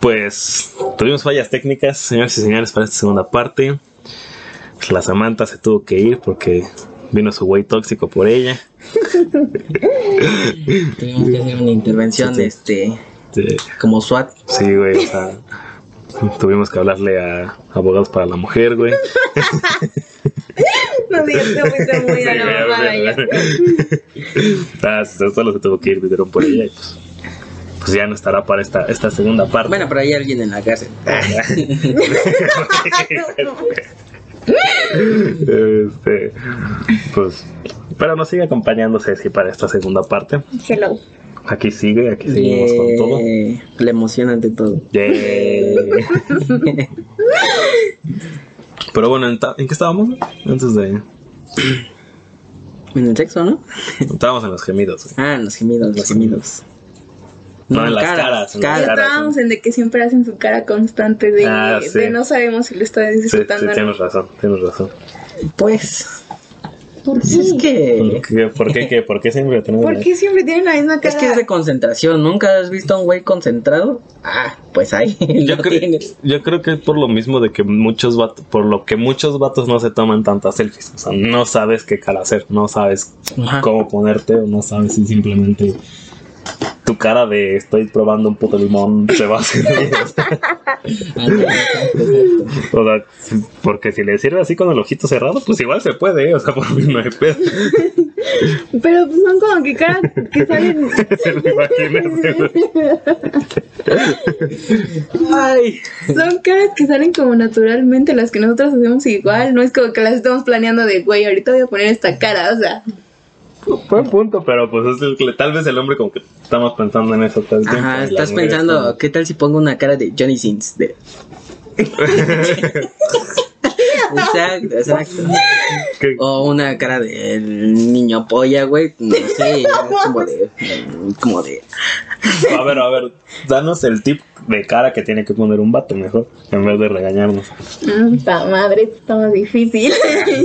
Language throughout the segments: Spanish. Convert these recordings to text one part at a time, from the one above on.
Pues tuvimos fallas técnicas, señores y señores, para esta segunda parte. La Samantha se tuvo que ir porque vino su güey tóxico por ella. Tuvimos que hacer una intervención, Sí, sí. este, Sí, como SWAT. sí, güey, o sea, tuvimos que hablarle a abogados para la mujer, güey. No digas que fuiste muy a la. Ah, solo se tuvo que ir, vinieron por ella y pues, pues ya no estará para esta, esta segunda parte. Bueno, pero hay alguien en la cárcel. este, pues, pero nos sigue acompañando Ceci para esta segunda parte. Hello. Aquí sigue, aquí seguimos con todo. La emoción ante todo. Yay. Pero bueno, ¿en, ¿en qué estábamos? Antes de. En el sexo, ¿no? Estábamos en los gemidos. güey. Ah, en los gemidos, los gemidos. No, en las caras, en las caras. caras. Estábamos en de que siempre hacen su cara constante de, Ah, sí. de no sabemos si lo está Sí, sí, disfrutando o no. tienes razón, tienes razón. Pues, ¿Por pues es ¿Por que... qué, por qué, qué? ¿Por qué siempre tenemos ¿Por qué siempre tienen la misma cara? Es que es de concentración. ¿Nunca has visto a un güey concentrado? Ah, pues ahí Yo, lo creo, tienes. yo creo que es por lo mismo de que muchos vatos, por lo que muchos vatos no se toman tantas selfies. O sea, no sabes qué cara hacer, no sabes Ajá. cómo ponerte o no sabes si simplemente tu cara de estoy probando un puto limón se va a hacer. O sea, si- porque si le sirve así con el ojito cerrado, pues igual se puede, ¿eh? o sea, por mí no hay pedo. Pero pues son como que caras que salen... Ay. Son caras que salen como naturalmente, las que nosotros hacemos igual. No es como que las estamos planeando de, güey, ahorita voy a poner esta cara. O sea, Buen punto, pero pues es el tal vez el hombre como que estamos pensando en eso tiempo. Ajá, estás pensando, como- ¿qué tal si pongo una cara de Johnny Sins? De... exacto, exacto. O una cara del niño polla, güey. No sé, como de. Como de. A ver, a ver, danos el tip de cara que tiene que poner un vato mejor, en vez de regañarnos. puta madre, esto está más difícil.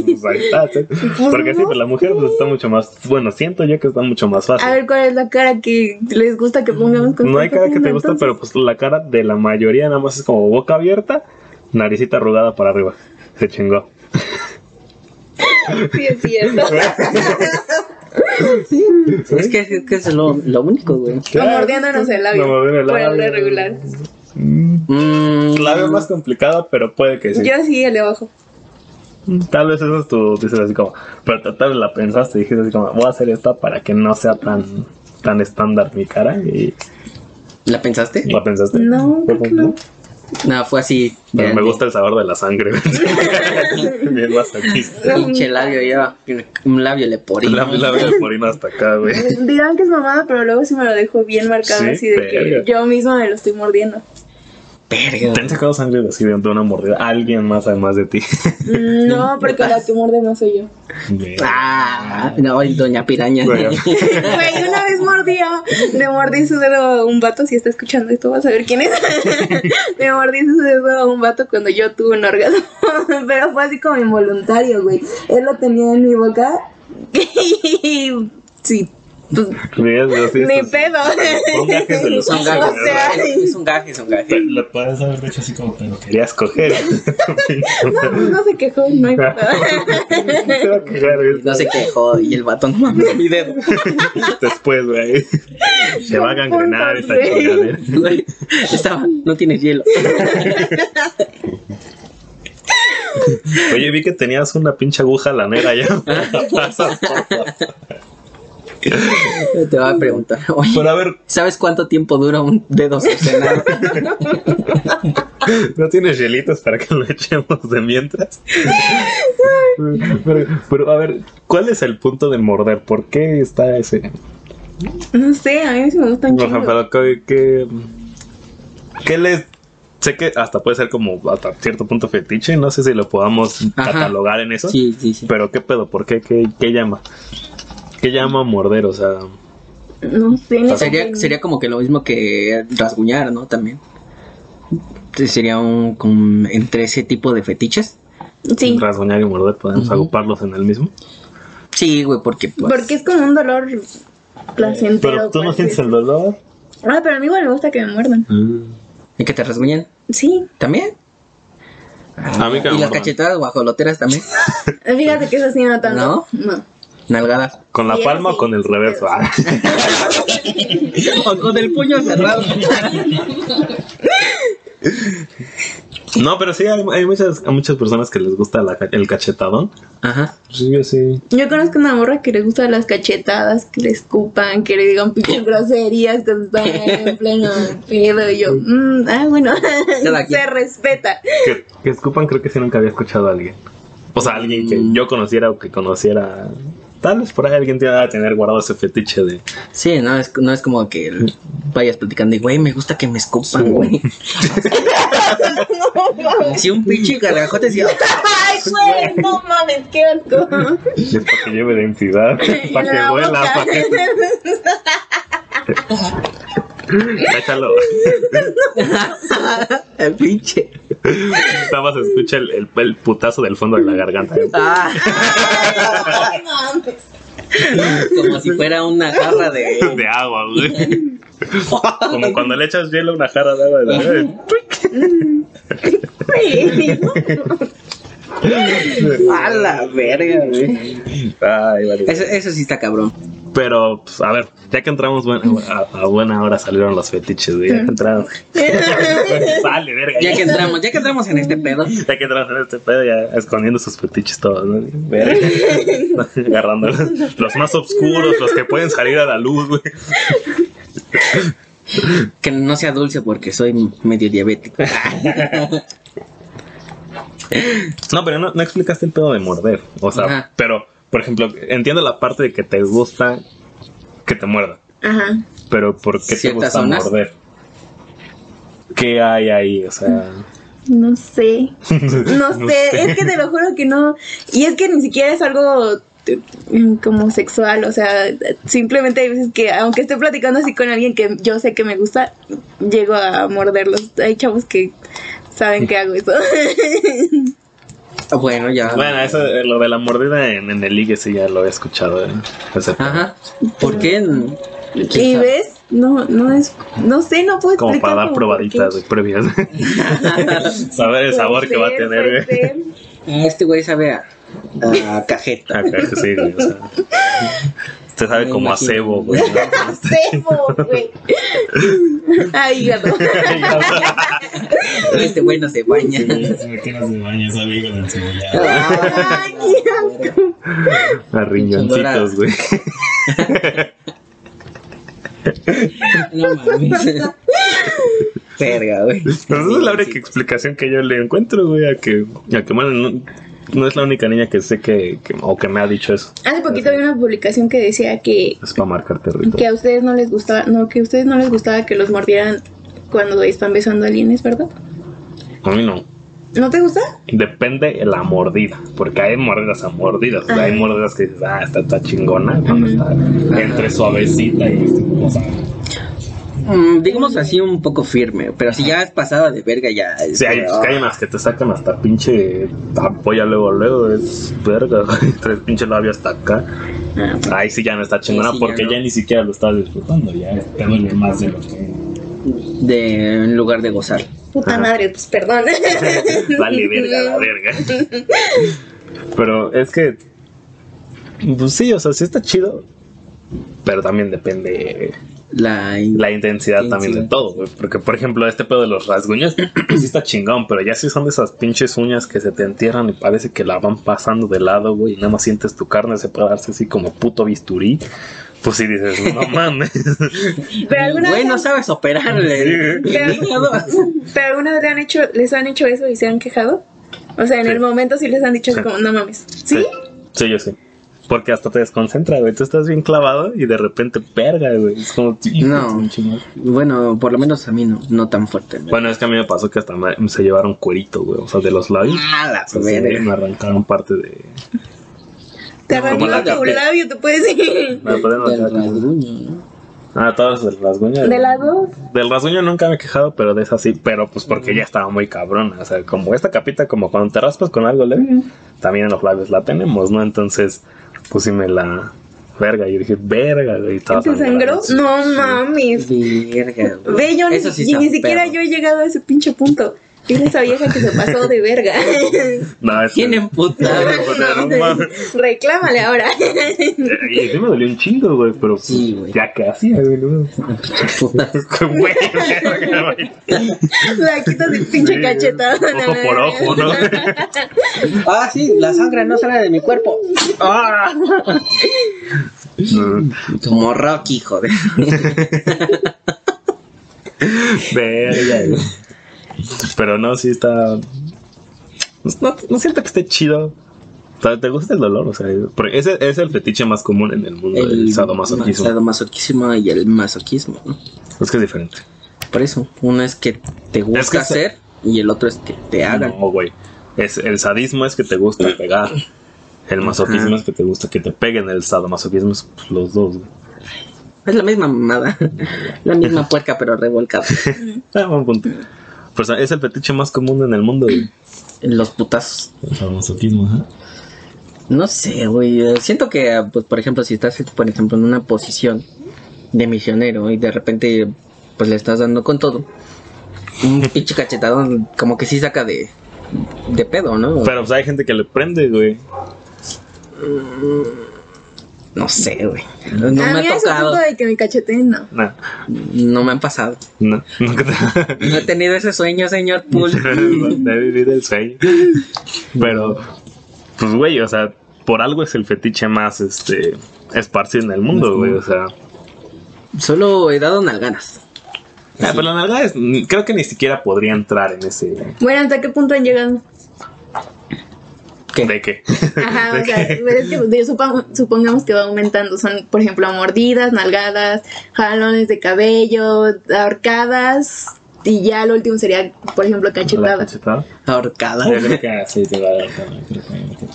Pues ahí está, ¿sí? Porque sí, pues la mujer pues está mucho más, bueno, siento yo que está mucho más fácil. A ver, ¿cuál es la cara que les gusta que pongamos con No hay cara que te gusta, entonces? pero pues la cara de la mayoría nada más es como boca abierta, naricita arrugada para arriba. Se chingó. Sí, es cierto. Es que, es que es lo, lo único, güey. O mordiéndonos el labio. No, mordiendo el por el labio. de regular. Mm, La veo más complicada, pero puede que sí. Yo sí, el de abajo. Tal vez eso es tu, dices así como, pero tal vez la pensaste y dijiste así como, voy a hacer esta para que no sea tan, tan estándar mi cara y ¿La pensaste? la pensaste. No, creo que no. No, fue así. Pero me gusta el sabor de la sangre. Bien masoquista. Pinche labio ya. Un labio le por La, la veo el porino hasta acá, güey. Dirán que es mamada, pero luego sí me lo dejo bien marcado Sí, así de verga. que yo misma me lo estoy mordiendo. Verga. ¿Te han sacado sangre de así de una mordida? Alguien más además de ti. No, porque la que muerde no soy yo. Ah, no, y doña piraña. Bueno. Güey, una vez mordió, le mordí su dedo a un vato, si está escuchando esto vas a ver quién es. le mordí su dedo a un vato cuando yo tuve un orgasmo, pero fue así como involuntario, güey. Él lo tenía en mi boca y sí, pues ni pedo. Son gajes de los Son gajes. O sea, Es un gaje, es un gaje. Le puedes haber dicho así como, pero querías coger. No, pues no se quejó, no hay pedo. Se va a quejar güey. No se quejó y el vato no mames mi dedo. Después, güey. Se va a gangrenar esta chingadera. Estaba, no tienes hielo. Oye, vi que tenías una pinche aguja lanera ya. Te voy a preguntar. Oye, Pero a ver, ¿sabes cuánto tiempo dura un dedo cercenado? ¿no tienes hielitos para que lo echemos de mientras? Pero, pero, a ver, ¿cuál es el punto de morder? ¿Por qué está ese? No sé, a mí me gustan O sea, pero ¿qué, qué, qué les... Sé que hasta puede ser como hasta cierto punto fetiche, no sé si lo podamos Ajá. catalogar en eso. Sí, sí, sí. Pero ¿qué pedo? ¿Por qué? ¿Qué, qué llama? ¿Qué llama morder? O sea, No sé, Sería, que- sería como que lo mismo que rasguñar, ¿no? También. Sería un como entre ese tipo de fetiches. Sí, rasguñar y morder, podemos Ujú. agruparlos en el mismo. Sí, güey, porque pues, porque es como un dolor placentero. Pero tú no pues, sientes el dolor. Ah, pero a mí igual me gusta que me muerdan. ¿Y que te rasguñen? Sí. ¿También? A mí que ¿Y me las cachetadas guajoloteras también? Fíjate que eso sí no tanto. ¿No? No. Nalgadas. ¿Con la palma sí. o con el reverso? Ah. O con el puño cerrado. No, pero sí, hay, hay muchas, a muchas personas que les gusta la el cachetadón. Ajá. Sí, yo sí. Yo conozco una morra que le gustan las cachetadas, que le escupan, que le digan pinches groserías, que están en pleno pedo. Y yo, mm, ah, bueno, se respeta. Que, que escupan, creo que sí nunca había escuchado a alguien. O sea, alguien que Mm. yo conociera o que conociera. Tal vez por ahí alguien tiene que tener guardado ese fetiche de. Sí, no es, no es como que vayas platicando y, güey, me gusta que me escupan, Sí. güey. Así un pinche gargajote así. Ay, güey, no mames, qué asco. Es para que lleve identidad. Para que vuela. Para que. Déjalo. El pinche. Nada más escucha el, el, el putazo del fondo de la garganta. Ah, como si fuera una jarra de. De agua, güey. Como cuando le echas hielo a una jarra de agua. De la... A la verga, güey. Ay, vale. Eso, eso sí está cabrón. Pero, pues, a ver, ya que entramos buen- a, a buena hora salieron los fetiches, güey. Ya que entramos. Sale, verga. Ya que entramos, ya que entramos en este pedo. Ya que entramos en este pedo, ya escondiendo sus fetiches todos, ¿no? Verga. Agarrando los, los más oscuros, los que pueden salir a la luz, güey. Que no sea dulce porque soy medio diabético. No, pero no, no explicaste el pedo de morder. O sea, Ajá. pero, por ejemplo, entiendo la parte de que te gusta que te muerda. Ajá. Pero ¿por qué te ¿Ciertas gusta zonas? morder? ¿Qué hay ahí? O sea. No sé. No sé, es que te lo juro que no. Y es que ni siquiera es algo eh, como sexual, o sea, simplemente hay veces que aunque esté platicando así con alguien que yo sé que me gusta, llego a morderlos. Hay chavos que saben que hago eso. Bueno, ya. Bueno, eso, eh, lo de la mordida en, en el ligue sí ya lo he escuchado. ¿eh? Ajá. ¿Por qué? y ves, no, no es, no sé, no puedo Como explicar. para dar probaditas previas. Saber el sabor que va a ser, tener. Ah, Este güey sabe a, a cajeta. Acá, sí, güey, o sea. Usted sabe Me como a imagino. cebo, güey. Cebo, güey. Ay, hígado. Este güey no se baña. Ay, qué asco. A riñoncitos, güey. No mames. Verga, güey. Pero esa es la única explicación que yo le encuentro, güey, a que, a que bueno, no, no es la única niña que sé que, que- o que me ha dicho eso. Hace poquito vi una publicación que decía que, Es para marcar territorio. que a ustedes no les gustaba, no, que a ustedes no les gustaba que los mordieran cuando están besando a alguien, ¿es verdad? A mí no. ¿No te gusta? Depende de la mordida, porque hay mordidas a mordidas. O sea, hay mordidas que dices, ah, esta está chingona, cuando está entre suavecita y, o sea, Mm, digamos así un poco firme, pero si ya es pasada de verga ya. es Sí, hay, como, hay unas que te sacan hasta pinche ampolla luego, luego, es verga, tres pinche labio hasta acá. Ah, Ahí sí ya no está chingona Sí, sí, ya porque no. ya ni siquiera lo estás disfrutando, ya te duele más de lo que... de en lugar de gozar. puta Ajá. madre, pues perdón. Vale, verga, la verga. Pero es que, pues sí, o sea, sí está chido, pero también depende La, la intensidad también de todo, güey. Porque, por ejemplo, este pedo de los rasguños, pues sí está chingón, pero ya sí son de esas pinches uñas que se te entierran y parece que la van pasando de lado, güey, y nada más sientes tu carne separarse así como puto bisturí. Pues sí dices, no mames. Pero alguna Güey, vez, no sabes operarle. pero, pero alguna vez le han hecho, les han hecho eso y se han quejado. O sea, en Sí. el momento sí les han dicho Sí. como, no mames. ¿Sí? Sí, yo sí. Porque hasta te desconcentra, güey. Tú estás bien clavado y de repente perga, güey. Es como... No. Bueno, por lo menos a mí no, no tan fuerte. Bueno, es que a mí me pasó que hasta me- se llevaron cuerito, güey. O sea, de los labios. Ah, la O sea, sí, verga. me arrancaron parte de... Te arrancó tu labio, te puedes decir. Me Del rasguño, ¿no? Ah, todas del rasguño. De las dos. Del rasguño nunca me he quejado, pero de esa sí. Pero pues porque ya estaba muy cabrona. O sea, como esta capita, como cuando te raspas con algo leve, también en los labios la tenemos, ¿no? Entonces, pues sí me la. verga. Y yo dije, verga, güey. ¿Te sangró? No mames. Verga, güey. Ve, yo ni, sí ni- siquiera yo he llegado a ese pinche punto. Dile a esa vieja que se pasó de verga. No, es que- ¿Quién emputado? No. Reclámale ahora. Y sí me dolió un chingo, güey, pero pues, Sí, güey. ya hacía, güey, no. La quitas de pinche Sí, cachetada. Ojo por ojo, ¿no? Ah, sí, la sangre no sale de mi cuerpo. ¡Ah! Como Rocky, joder. Verga, güey. Pero no, sí está. No, no siento que esté chido. O sea, ¿Te gusta el dolor? O sea, porque ese es el fetiche más común en el mundo, el, sadomasoquismo. sadomasoquismo y el masoquismo, ¿no? Es que es diferente. Por eso, uno es que te gusta Es que se- hacer y el otro es que te hagan. No, güey. Es, el sadismo es que te gusta pegar. El masoquismo Ajá. es que te gusta que te peguen. El sadomasoquismo es pues, los dos, güey. Es la misma mamada. La misma puerca, pero revolcada. Ah, buen punto. Pues es el fetiche más común en el mundo, güey. Los putazos. El sadomasoquismo, ajá. No sé, güey. eh, Siento que, ah, pues, por ejemplo, si estás, por ejemplo, en una posición de misionero y de repente, pues, le estás dando con todo. Un pinche cachetadón, como que sí saca de, de pedo, ¿no? Pero pues hay gente que le prende, güey. No sé, güey. No a me mí ha tocado. punto de que me cacheteen, no. Nah, No me han pasado. no. Nunca te- No he tenido ese sueño, señor Pool. de vivir el sueño. Pero, pues, güey, o sea, por algo es el fetiche más, este, esparcido en el mundo, güey, o sea. Solo he dado nalganas. Ah, pero la nalgada es, creo que ni siquiera podría entrar en ese. Bueno, ¿hasta qué punto han llegado? ¿Qué? ¿De qué? Ajá, ¿De o sea, qué? pero es que yo supongo- supongamos que va aumentando. Son, por ejemplo, mordidas, nalgadas, jalones de cabello, ahorcadas. Y ya lo último sería, por ejemplo, ¿La cachetadas. cachetada? Ahorcada. Yo creo que sí, te va a dar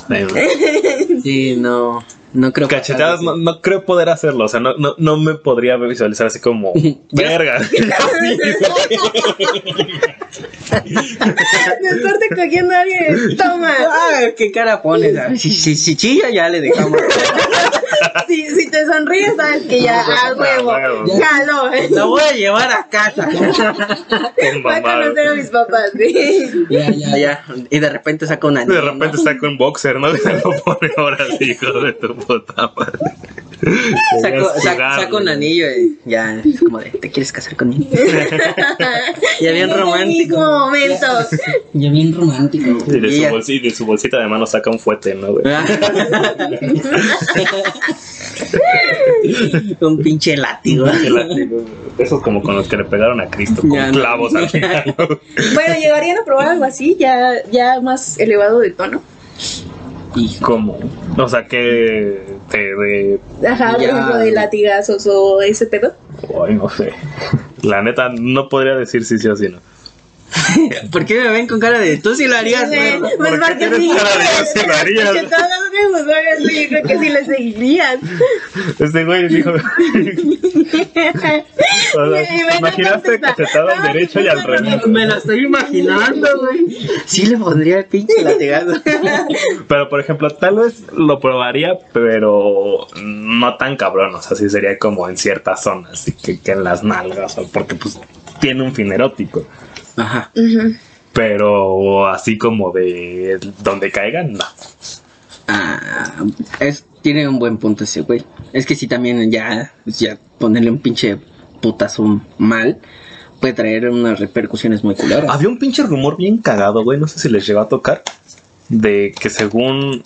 Sí, no. No creo que- Cachetadas no, no creo poder hacerlo, o sea, no, no, no me podría visualizar así como verga. Después de cogiendo a alguien, toma. Ah, qué cara pones. Si, si, si chilla, ya le dejamos. Si, si te sonríes, sabes que ya, a huevo. A huevo. Jalo. La voy a llevar a casa. Voy a conocer a mis papás, sí. ya, ya, ya. Y de repente saca una. De repente está con boxer, ¿no? Se lo pone ahora sí, hijo de tu puta madre. Saco, Querías saco, jugar, saco un anillo y ya es como de, ¿te quieres casar conmigo? ya bien romántico. mismo momento. Ya bien romántico. Y de, su bolsita, de su bolsita de mano saca un fuete, ¿no, güey? un pinche látigo. El látigo, Esos como con los que le pegaron a Cristo, con Ya no. clavos al final. ¿no? Bueno, llegarían a probar algo así, ya, ya más elevado de tono. Y ¿Cómo? O sea, que te de... Ajá, por Ya. ejemplo, de latigazos o ese pedo. Ay, no sé. La neta, no podría decir si sí o si no. ¿Por qué me ven con cara de tú sí lo harías? Sí, perro"? pues ¿Por qué porque sí. lo? Porque todos los pues, oigan, sí, yo creo que sí le seguirías. Este güey dijo... O sea, imaginaste cachetada al derecho y al revés. Me lo estoy imaginando, güey. Sí le pondría el pinche latigazo. Pero, por ejemplo, tal vez lo probaría, pero no tan cabrón. O sea, sí sería como en ciertas zonas, así que, que en las nalgas, o porque pues tiene un fin erótico. Ajá. Pero así como de donde caigan, no. Ah, es, tiene un buen punto ese güey. Es que sí también ya, ya ponerle un pinche putazo mal puede traer unas repercusiones muy culeras. Había un pinche rumor bien cagado, güey. No sé si les llegó a tocar. De que según.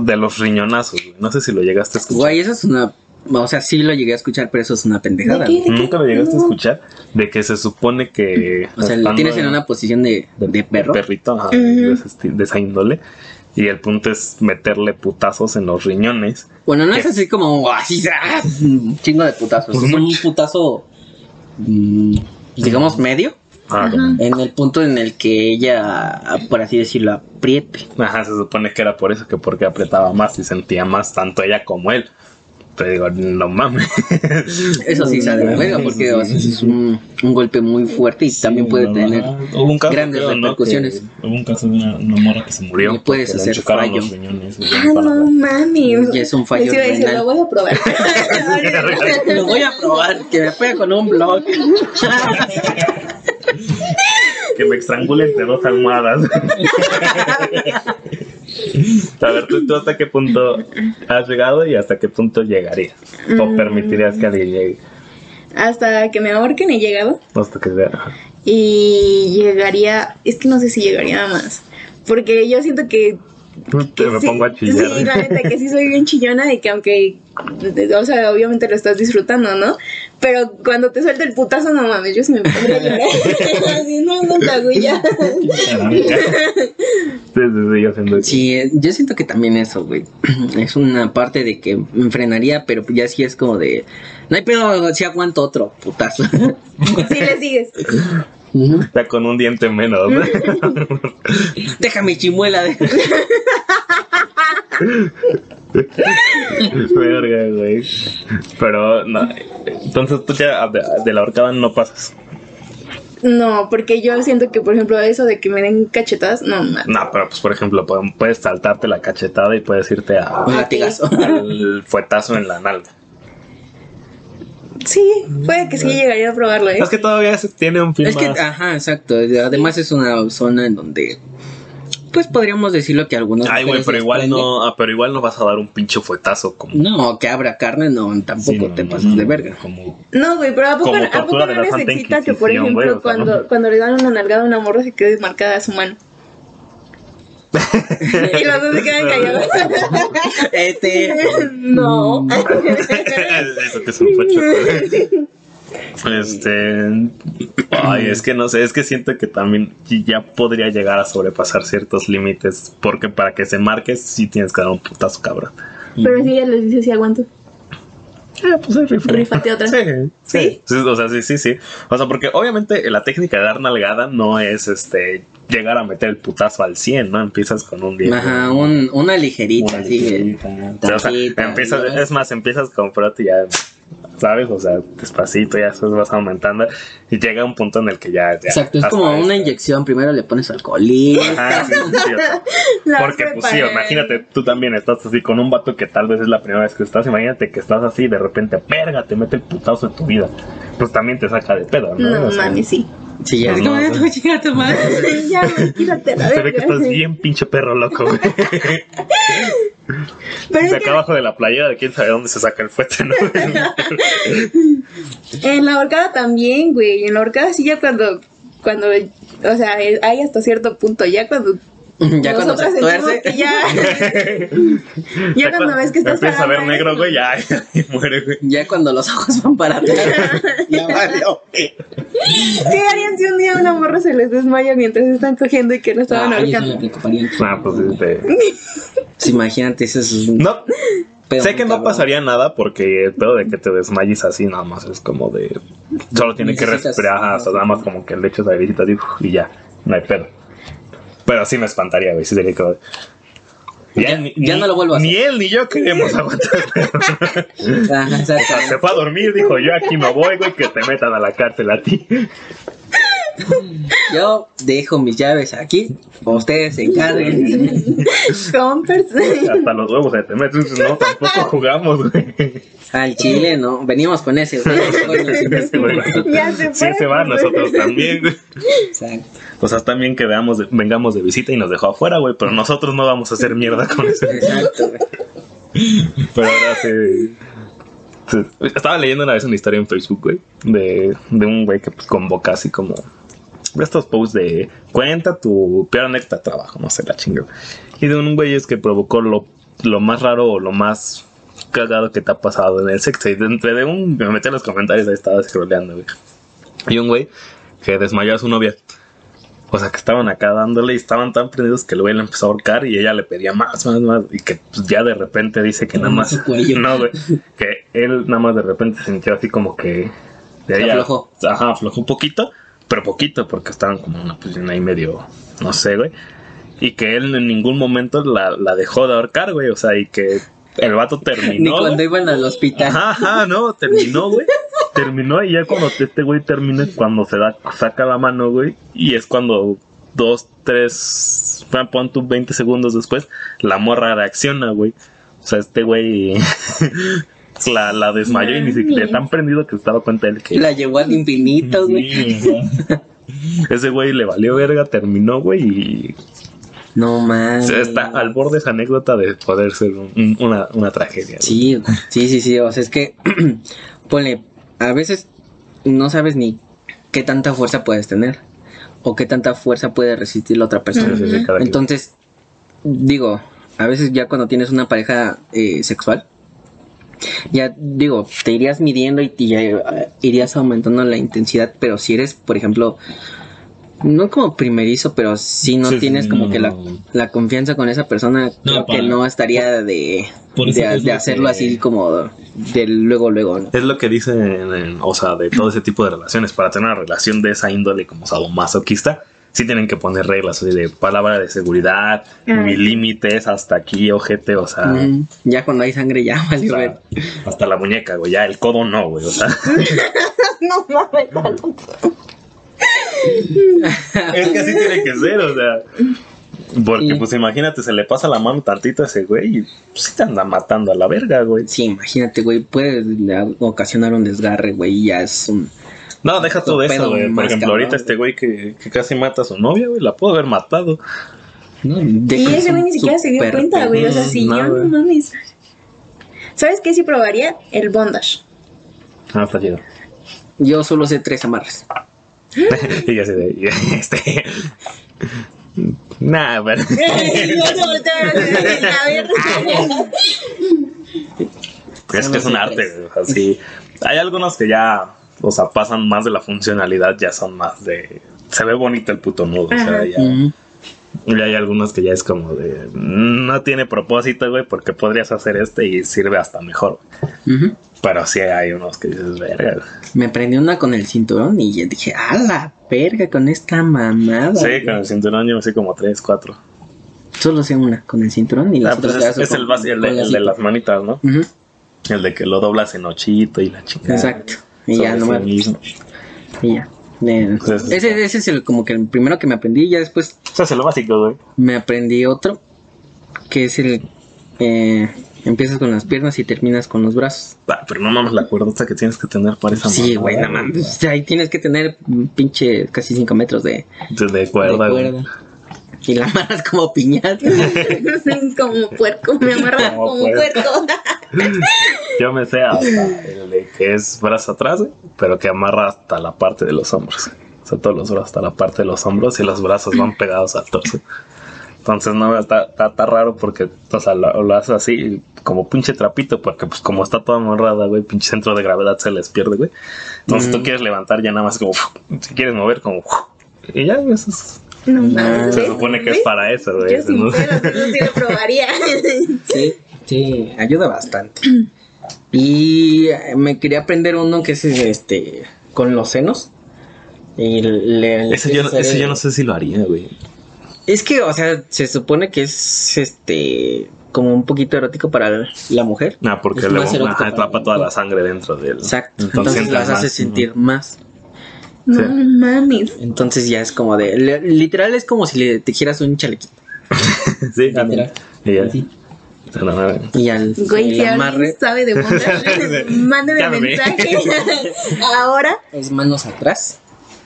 De los riñonazos, güey. No sé si lo llegaste a escuchar. Güey, eso es una... O sea, sí lo llegué a escuchar, pero eso es una pendejada. ¿De qué? güey. Nunca lo llegaste a escuchar. De que se supone que. O sea, lo tienes en una posición de, de perro. perrito ajá, Ujú. de, ese esti- de esa índole. Y el punto es meterle putazos en los riñones. Bueno, no es así como así, ¡ah! un chingo de putazos. Pues es un putazo, mm, digamos, medio, Ah, Ajá. en el punto en el que ella, por así decirlo, apriete. Ajá, se supone que era por eso, que porque apretaba más y sentía más tanto ella como él. Te digo, no mames. Eso sí sale de verga porque o sea, es un, un golpe muy fuerte y también puede No, tener. Hubo un caso, grandes creo, ¿no? repercusiones. Que hubo un caso de una, una morra que se murió. Le puedes hacer fallo. riñones, Ah, no mames. Y es un fallo iba a decir, renal. lo voy a probar. Lo voy a probar, que me pega con un blog. Que me estrangule entre dos almohadas. A ver, ¿tú, tú hasta qué punto has llegado y hasta qué punto llegarías? ¿O Mm. permitirías que alguien llegue? Hasta que me ahorquen he llegado. Hasta que sea. Y llegaría. Es que no sé si llegaría más. Porque yo siento que. que me sí- pongo a chillar. Sí, la neta, que sí soy bien chillona y que aunque. O sea, obviamente lo estás disfrutando, ¿no? Pero cuando te suelta el putazo, no mames, yo sí me pondría a llorar. Así, no, no, ya. sí, yo siento que- eh, yo siento que también eso, güey. Es una parte de que me frenaría, pero ya sí es como de. No hay pedo, si aguanto otro putazo. Sí, le sigues. Ya con un diente menos. ¿no? Déjame chimuela. De... Verga, güey. Pero, no. Entonces tú ya de, de la horcada no pasas. No, porque yo siento que, por ejemplo, eso de que me den cachetadas, no, mames. No, pero pues por ejemplo, pu- puedes saltarte la cachetada y puedes irte a, Un latigazo. al fuetazo en la nalga. Sí, puede que sí llegaría a probarlo, ¿eh? Es que todavía se tiene un fin Es que, ajá, exacto. Además es una zona en donde, pues podríamos decirlo que algunos. Ay, güey, pero igual prende. no, ah, pero igual no vas a dar un pinche fuetazo como. No, que abra carne, no, tampoco Sí, no, te no, pasas no, de verga. Como, No, güey, pero ¿a poco, Como ¿a poco no les excita que, por ejemplo, güey, o sea, cuando, ¿no? cuando le dan una nalgada a una morra se quede marcada a su mano? y los dos se quedan callados. Este. no. Eso que es un facho. Este. Ay, es que no sé, es que siento que también ya podría llegar a sobrepasar ciertos límites. Porque para que se marque, sí tienes que dar un putazo cabrón. pero si ella les dice si aguanto. Ah, pues ahí rifa. Rífate otra. Sí, ¿Sí? sí. O sea, sí, sí, sí. O sea, porque obviamente la técnica de dar nalgada no es este llegar a meter el putazo al 100, ¿no? Empiezas con un 10. Ajá, un, una ligerita, Una ligerita. O sea, tantita, empiezas, ¿no? es más, empiezas con prote y ya, ¿sabes? O sea, despacito, ya después vas aumentando y llega un punto en el que ya. ya Exacto, es como una inyección. Primero le pones alcoholín. Ajá, sí, sí, o sea, porque, pues sí, imagínate, tú también estás así con un vato que tal vez es la primera vez que estás. Imagínate que estás así y de repente, verga, te mete el putazo de tu vida. Pues también te saca de pedo, ¿no? No, O sea, mami, sí. Sí, ya No, como, no, "Ah, no. te voy a tu madre". ya, güey, quítate la Se ve que estás bien pinche perro loco, güey. Pero De es que acá abajo de la playera, de quién sabe dónde se saca el fuete, ¿no? en la horcada también, güey. En la horcada sí ya cuando, cuando, o sea, hay hasta cierto punto. Ya cuando Ya cuando se tuerce. que ya, ya cuando ves que estás Empieza a ver negro, güey, ya, y muere, güey. Ya cuando los ojos van para atrás. ya valió. ¿Qué harían si un día una morra se les desmaya mientras están cogiendo y que no estaban le ahorcando? Ah, pues este. Pues imagínate, eso es un No, sé que no cabrón. pasaría nada porque el pedo de que te desmayes así nada más es como de. Solo tiene que respirar, hasta nada más como que le echas airecito así y ya, no hay pedo. Pero sí me espantaría, güey, sí sería como. Ya- ya no lo vuelvo a Ni él ni yo queremos aguantar. Ajá. Se fue a dormir, dijo yo aquí me voy, güey, que te metan a la cárcel a ti. Yo dejo mis llaves aquí. Ustedes se encarguen. Compers. Hasta los huevos se te meten. No, tampoco jugamos, güey. Al chile, ¿no? Venimos con ese. güey. Sí. Ya se Si fue. se va, nosotros también, güey. Exacto. O sea, también que veamos de- vengamos de visita y nos dejó afuera, güey, pero nosotros no vamos a hacer mierda con eso. Exacto, güey. Pero ahora sí. sí. Estaba leyendo una vez una historia en Facebook, güey, de, de un güey que pues, convoca así como estos posts de cuenta tu peor anécdota de trabajo, no sé, la chingo. Y de un güey es que provocó lo, lo más raro o lo más cagado que te ha pasado en el sexo. Y dentro de un, me metí en los comentarios, ahí estaba scrolleando, güey. Y un güey que desmayó a su novia. O sea, que estaban acá dándole y estaban tan prendidos que el güey le empezó a ahorcar y ella le pedía más, más, más. Y que pues, ya de repente dice que nada más. No, güey. Que él nada más de repente sintió así como que. de Se ella- aflojó. Ajá, aflojó un poquito, pero poquito, porque estaban como en una posición ahí medio. No sé, güey. Y que él en ningún momento la, la dejó de ahorcar, güey. O sea, y que el vato Ni terminó. cuando güey. iban al hospital. Ajá, ajá, no, terminó, güey. Terminó y ya cuando este güey termina es cuando se da, saca la mano, güey. Y es cuando dos, tres, pon tú 20 segundos después, la morra reacciona, güey. O sea, este güey la, la desmayó y ni siquiera tan prendido que se daba cuenta él que... La llevó al infinito, güey. Ese güey le valió verga, terminó, güey, y No mames. está al borde de esa anécdota de poder ser un- un- una, una tragedia. Sí, güey. sí, sí, sí. O sea, es que, ponle, a veces no sabes ni qué tanta fuerza puedes tener o qué tanta fuerza puede resistir la otra persona. Sí, sí, sí, cada quien. Entonces, digo, a veces ya cuando tienes una pareja eh, sexual, ya digo, te irías midiendo y, y ya, eh, irías aumentando la intensidad, pero si eres, por ejemplo, no como primerizo, pero si no Sí, sí, tienes como no, que la, confianza con esa persona, creo que no estaría de, de, hacerlo que- así como de luego, luego, ¿no? Es lo que dicen, en- o sea, de todo ese tipo de relaciones. Para tener una relación de esa índole como sadomasoquista, sí tienen que poner reglas, así de palabra de seguridad, Ah. mis límites, hasta aquí, ojete, o sea. Ya cuando hay sangre ya o vale sea, ver. hasta la muñeca, güey, ya el codo no, güey, o sea. No mames, ¿cuál? es que así tiene que ser, o sea. Porque, Sí. pues imagínate, se le pasa la mano tantito a ese güey y pues, sí te anda matando a la verga, güey. Sí, imagínate, güey, puede ocasionar un desgarre, güey, y ya es un... No, deja todo eso, güey. Por ejemplo, cabrón, ahorita este güey que, que casi mata a su novia, güey, la pudo haber matado. ¿no? Y ese güey ni siquiera se dio cuenta, güey. O sea, si yo Nada. no mames. ¿Sabes qué sí probaría? El bondage. Ah, está chido. Yo solo sé tres amarres. y ya se de, este. Nah, pero. Es que es un arte, güey. O sea, sí. Hay algunos que ya, o sea, pasan más de la funcionalidad, ya son más de. Se ve bonito el puto nudo, o sea, ya. Y hay algunos que ya es como de. No tiene propósito, güey, porque podrías hacer este y sirve hasta mejor. Pero sí hay unos que dices, verga. güey". Me prendí una con el cinturón y yo dije, a la verga con esta mamada. Sí, güey". con el cinturón yo me sé como tres, cuatro. Solo sé una con el cinturón y las Ah, pues otras es, ya es el, con- de, el las manitas, ¿no? El de que lo doblas en ochito y la chingada. Exacto. Y ya. Y ya. Eh, ese, ese es el, como que el primero que me aprendí. Ya después O sea, es lo básico, güey. me aprendí otro. Que es el... eh, empiezas con las piernas y terminas con los brazos. Ah, pero no mames la cuerdota que tienes que tener para esa Sí, güey, no mames. Ahí tienes que tener pinche casi 5 metros de, De, cuerda. Y la amarras como piñata. como puerco, me amarra Como como puerco. Yo me sé hasta el de que es brazo atrás, pero que amarra hasta la parte de los hombros. O sea, todos los brazos hasta la parte de los hombros y los brazos van pegados al torso. Entonces, no, está, está, está raro porque, o sea, lo, lo hace así como pinche trapito, porque pues como está toda amarrada, güey, pinche centro de gravedad se les pierde, güey. Entonces tú Mm. quieres levantar ya nada más como, si quieres mover como, y ya, eso es- No se supone que es para eso, güey. Yo sin ¿no? pelos, eso sí lo probaría. Sí, sí, ayuda bastante. Y me quería aprender uno que es este con los senos. Y le, le Ese yo, yo no sé si lo haría, güey. Es que, o sea, se supone que es este como un poquito erótico para la mujer. Ah, porque Es le más erótico ajá, para atrapa toda la sangre dentro de él. Exacto. Entonces, las hace más, sentir más. No Sí. mames. Entonces ya es como de le- literal es como si le tejieras un chalequito. Sí, también. Y ya. No. Y al Güey, el si alguien sabe de bondage, mándame Llámame. mensaje. Ahora. es manos atrás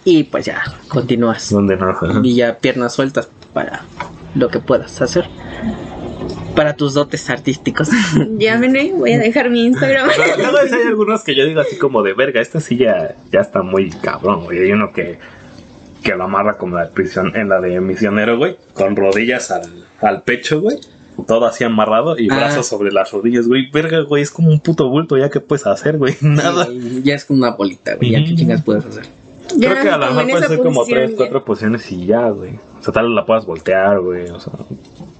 y pues ya continúas. ¿Dónde no? Y ya piernas sueltas para lo que puedas hacer. Para tus dotes artísticos. Llámenme, voy a dejar mi Instagram. Luego hay algunos que yo digo así como de verga, esta sí ya, ya está muy cabrón, güey. Hay uno que, que lo amarra como la prisión, en la de misionero, güey, con rodillas al, al pecho, güey. Todo así amarrado y Ah. brazos sobre las rodillas, güey. Verga, güey, es como un puto bulto ya que puedes hacer, güey. Nada. Ya es como una bolita, güey. Ya Ujú. qué chingas puedes hacer. Ya Creo que a lo mejor puede ser como tres, ya. cuatro posiciones y ya, güey. O sea, tal vez la puedas voltear, güey. O sea,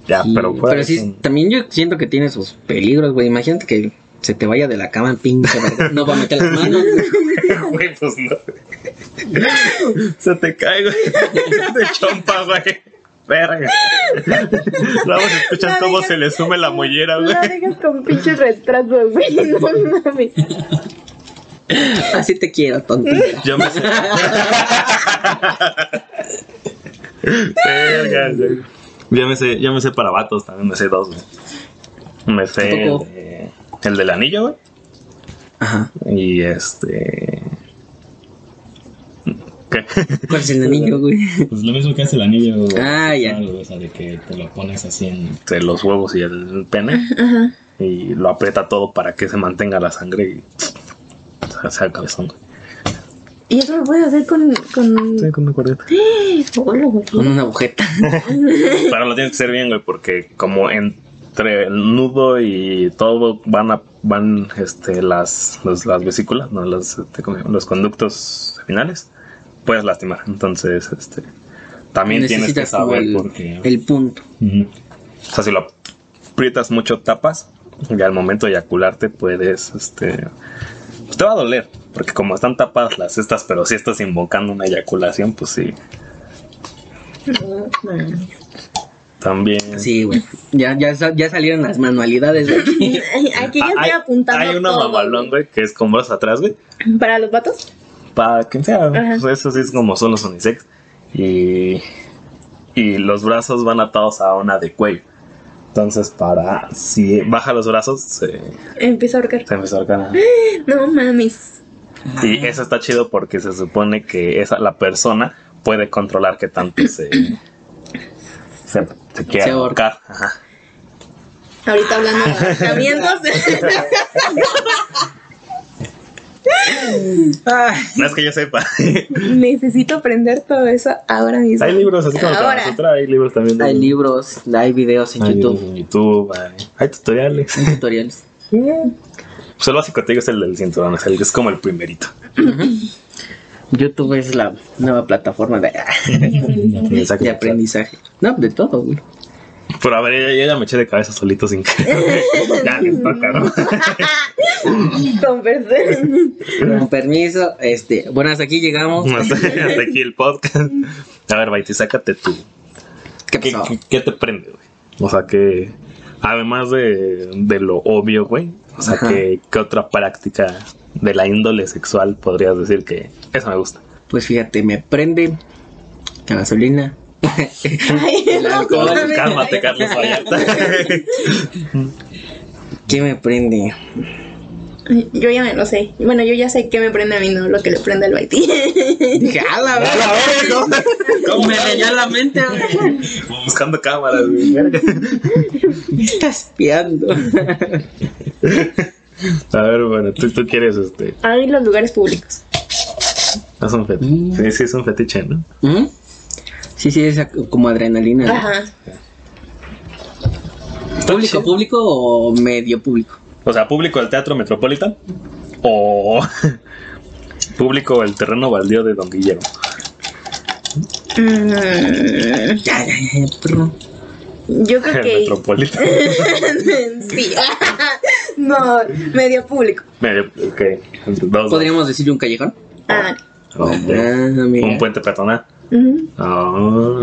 ya, Sí, pero fuera pero sí, también yo siento que tiene sus peligros, güey. Imagínate que se te vaya de la cama en pinche. No va a meter las manos. güey. Pues no. Se te cae, güey. De chompa, güey. verga. Luego se escuchan No cómo digas- se le sume la mollera, güey. No digas con pinches retrasos, güey. No mames. Así te quiero, tontita. Yo me sé. Yo me sé, yo me sé para vatos, también me sé dos, güey. Me sé el, de- el del anillo, güey. Ajá. Y este. ¿Qué? ¿Cuál es el anillo, güey? Pues lo mismo que hace el anillo. güey. Ah, ya. O sea, de que te lo pones así en. Entre los huevos y el pene. Ajá. Y lo aprieta todo para que se mantenga la sangre y. el cabezón, güey. Y eso lo puedes hacer con. con... Sí, con una cuerdita. Hola, güey. Con una agujeta. Pero lo tienes que hacer bien, güey, porque como entre el nudo y todo van a, van este las los- las vesículas, no los este, los conductos seminales, puedes lastimar. Entonces, este también tienes que saber el, porque el punto. O sea, si lo aprietas mucho tapas y al momento de eyacularte puedes este pues te va a doler, porque como están tapadas las estas, pero si estás invocando una eyaculación, pues sí. También Sí, güey. Ya, ya, ya salieron las manualidades de aquí. Aquí ya estoy apuntando. hay una todo, mamalón, güey, que es con brazos atrás, güey. ¿Para los vatos? Para quien sea, pues eso sí es como son los unisex. Y, y los brazos van atados a una de cuello. Entonces, para si baja los brazos, se, Empieza a ahorcar. se empieza a ahorcar. No mames. Y eso está chido porque se supone que esa, la persona puede controlar que tanto se, se, se quiera Se ahorca. ahorcar. Ajá. Ahorita hablando de No es que yo sepa. Necesito aprender todo eso ahora mismo. hay libros así como Ahora. para nosotros, hay libros también. hay libros, hay videos en hay YouTube, videos en YouTube, hay, hay tutoriales. hay tutoriales. Pues el básico te digo es el del cinturón, es, el, es como el primerito. YouTube es la nueva plataforma de, de aprendizaje. No, de todo, güey. Pero a ver, yo, ya me eché de cabeza solito sin querer. ya les toca, ¿no? Con perdón. Con permiso, este, bueno, hasta aquí llegamos. hasta, hasta aquí el podcast. A ver, Baiti, sácate tú. ¿Qué ¿Qué, pasó? qué, qué te prende, güey? O sea, que además de, de lo obvio, güey, o sea, que, ¿qué otra práctica de la índole sexual podrías decir que eso me gusta? Pues fíjate, me prende la gasolina. Ay, El alcohol, mames. Cálmate, Carlos Vallarta. ¿Qué me prende? Yo ya me lo sé. Bueno, yo ya sé qué me prende a mí, no lo que le prende al Baiti. Dije, a la verga. ¿Cómo? ¿Cómo me leyó la mente, güey? Buscando cámaras, güey. verga. Me está espiando. A ver, bueno, tú, tú quieres este. Hay los lugares públicos. Es un fetiche. Sí, sí, es un fetiche, ¿no? ¿Mm? Sí, sí, es como adrenalina. ¿no? Ajá. ¿Público, público o medio público? O sea, público del Teatro Metropolitan o público el terreno baldío de Don Guillermo. Mm, Ya, ya, ya, perro. yo creo El que. Metropolitan. sí. no, medio público. Medio, ok. Dos, ¿Podríamos decir un callejón? Ah. Ah, mira. Un puente peatonal. Ujú. Ah.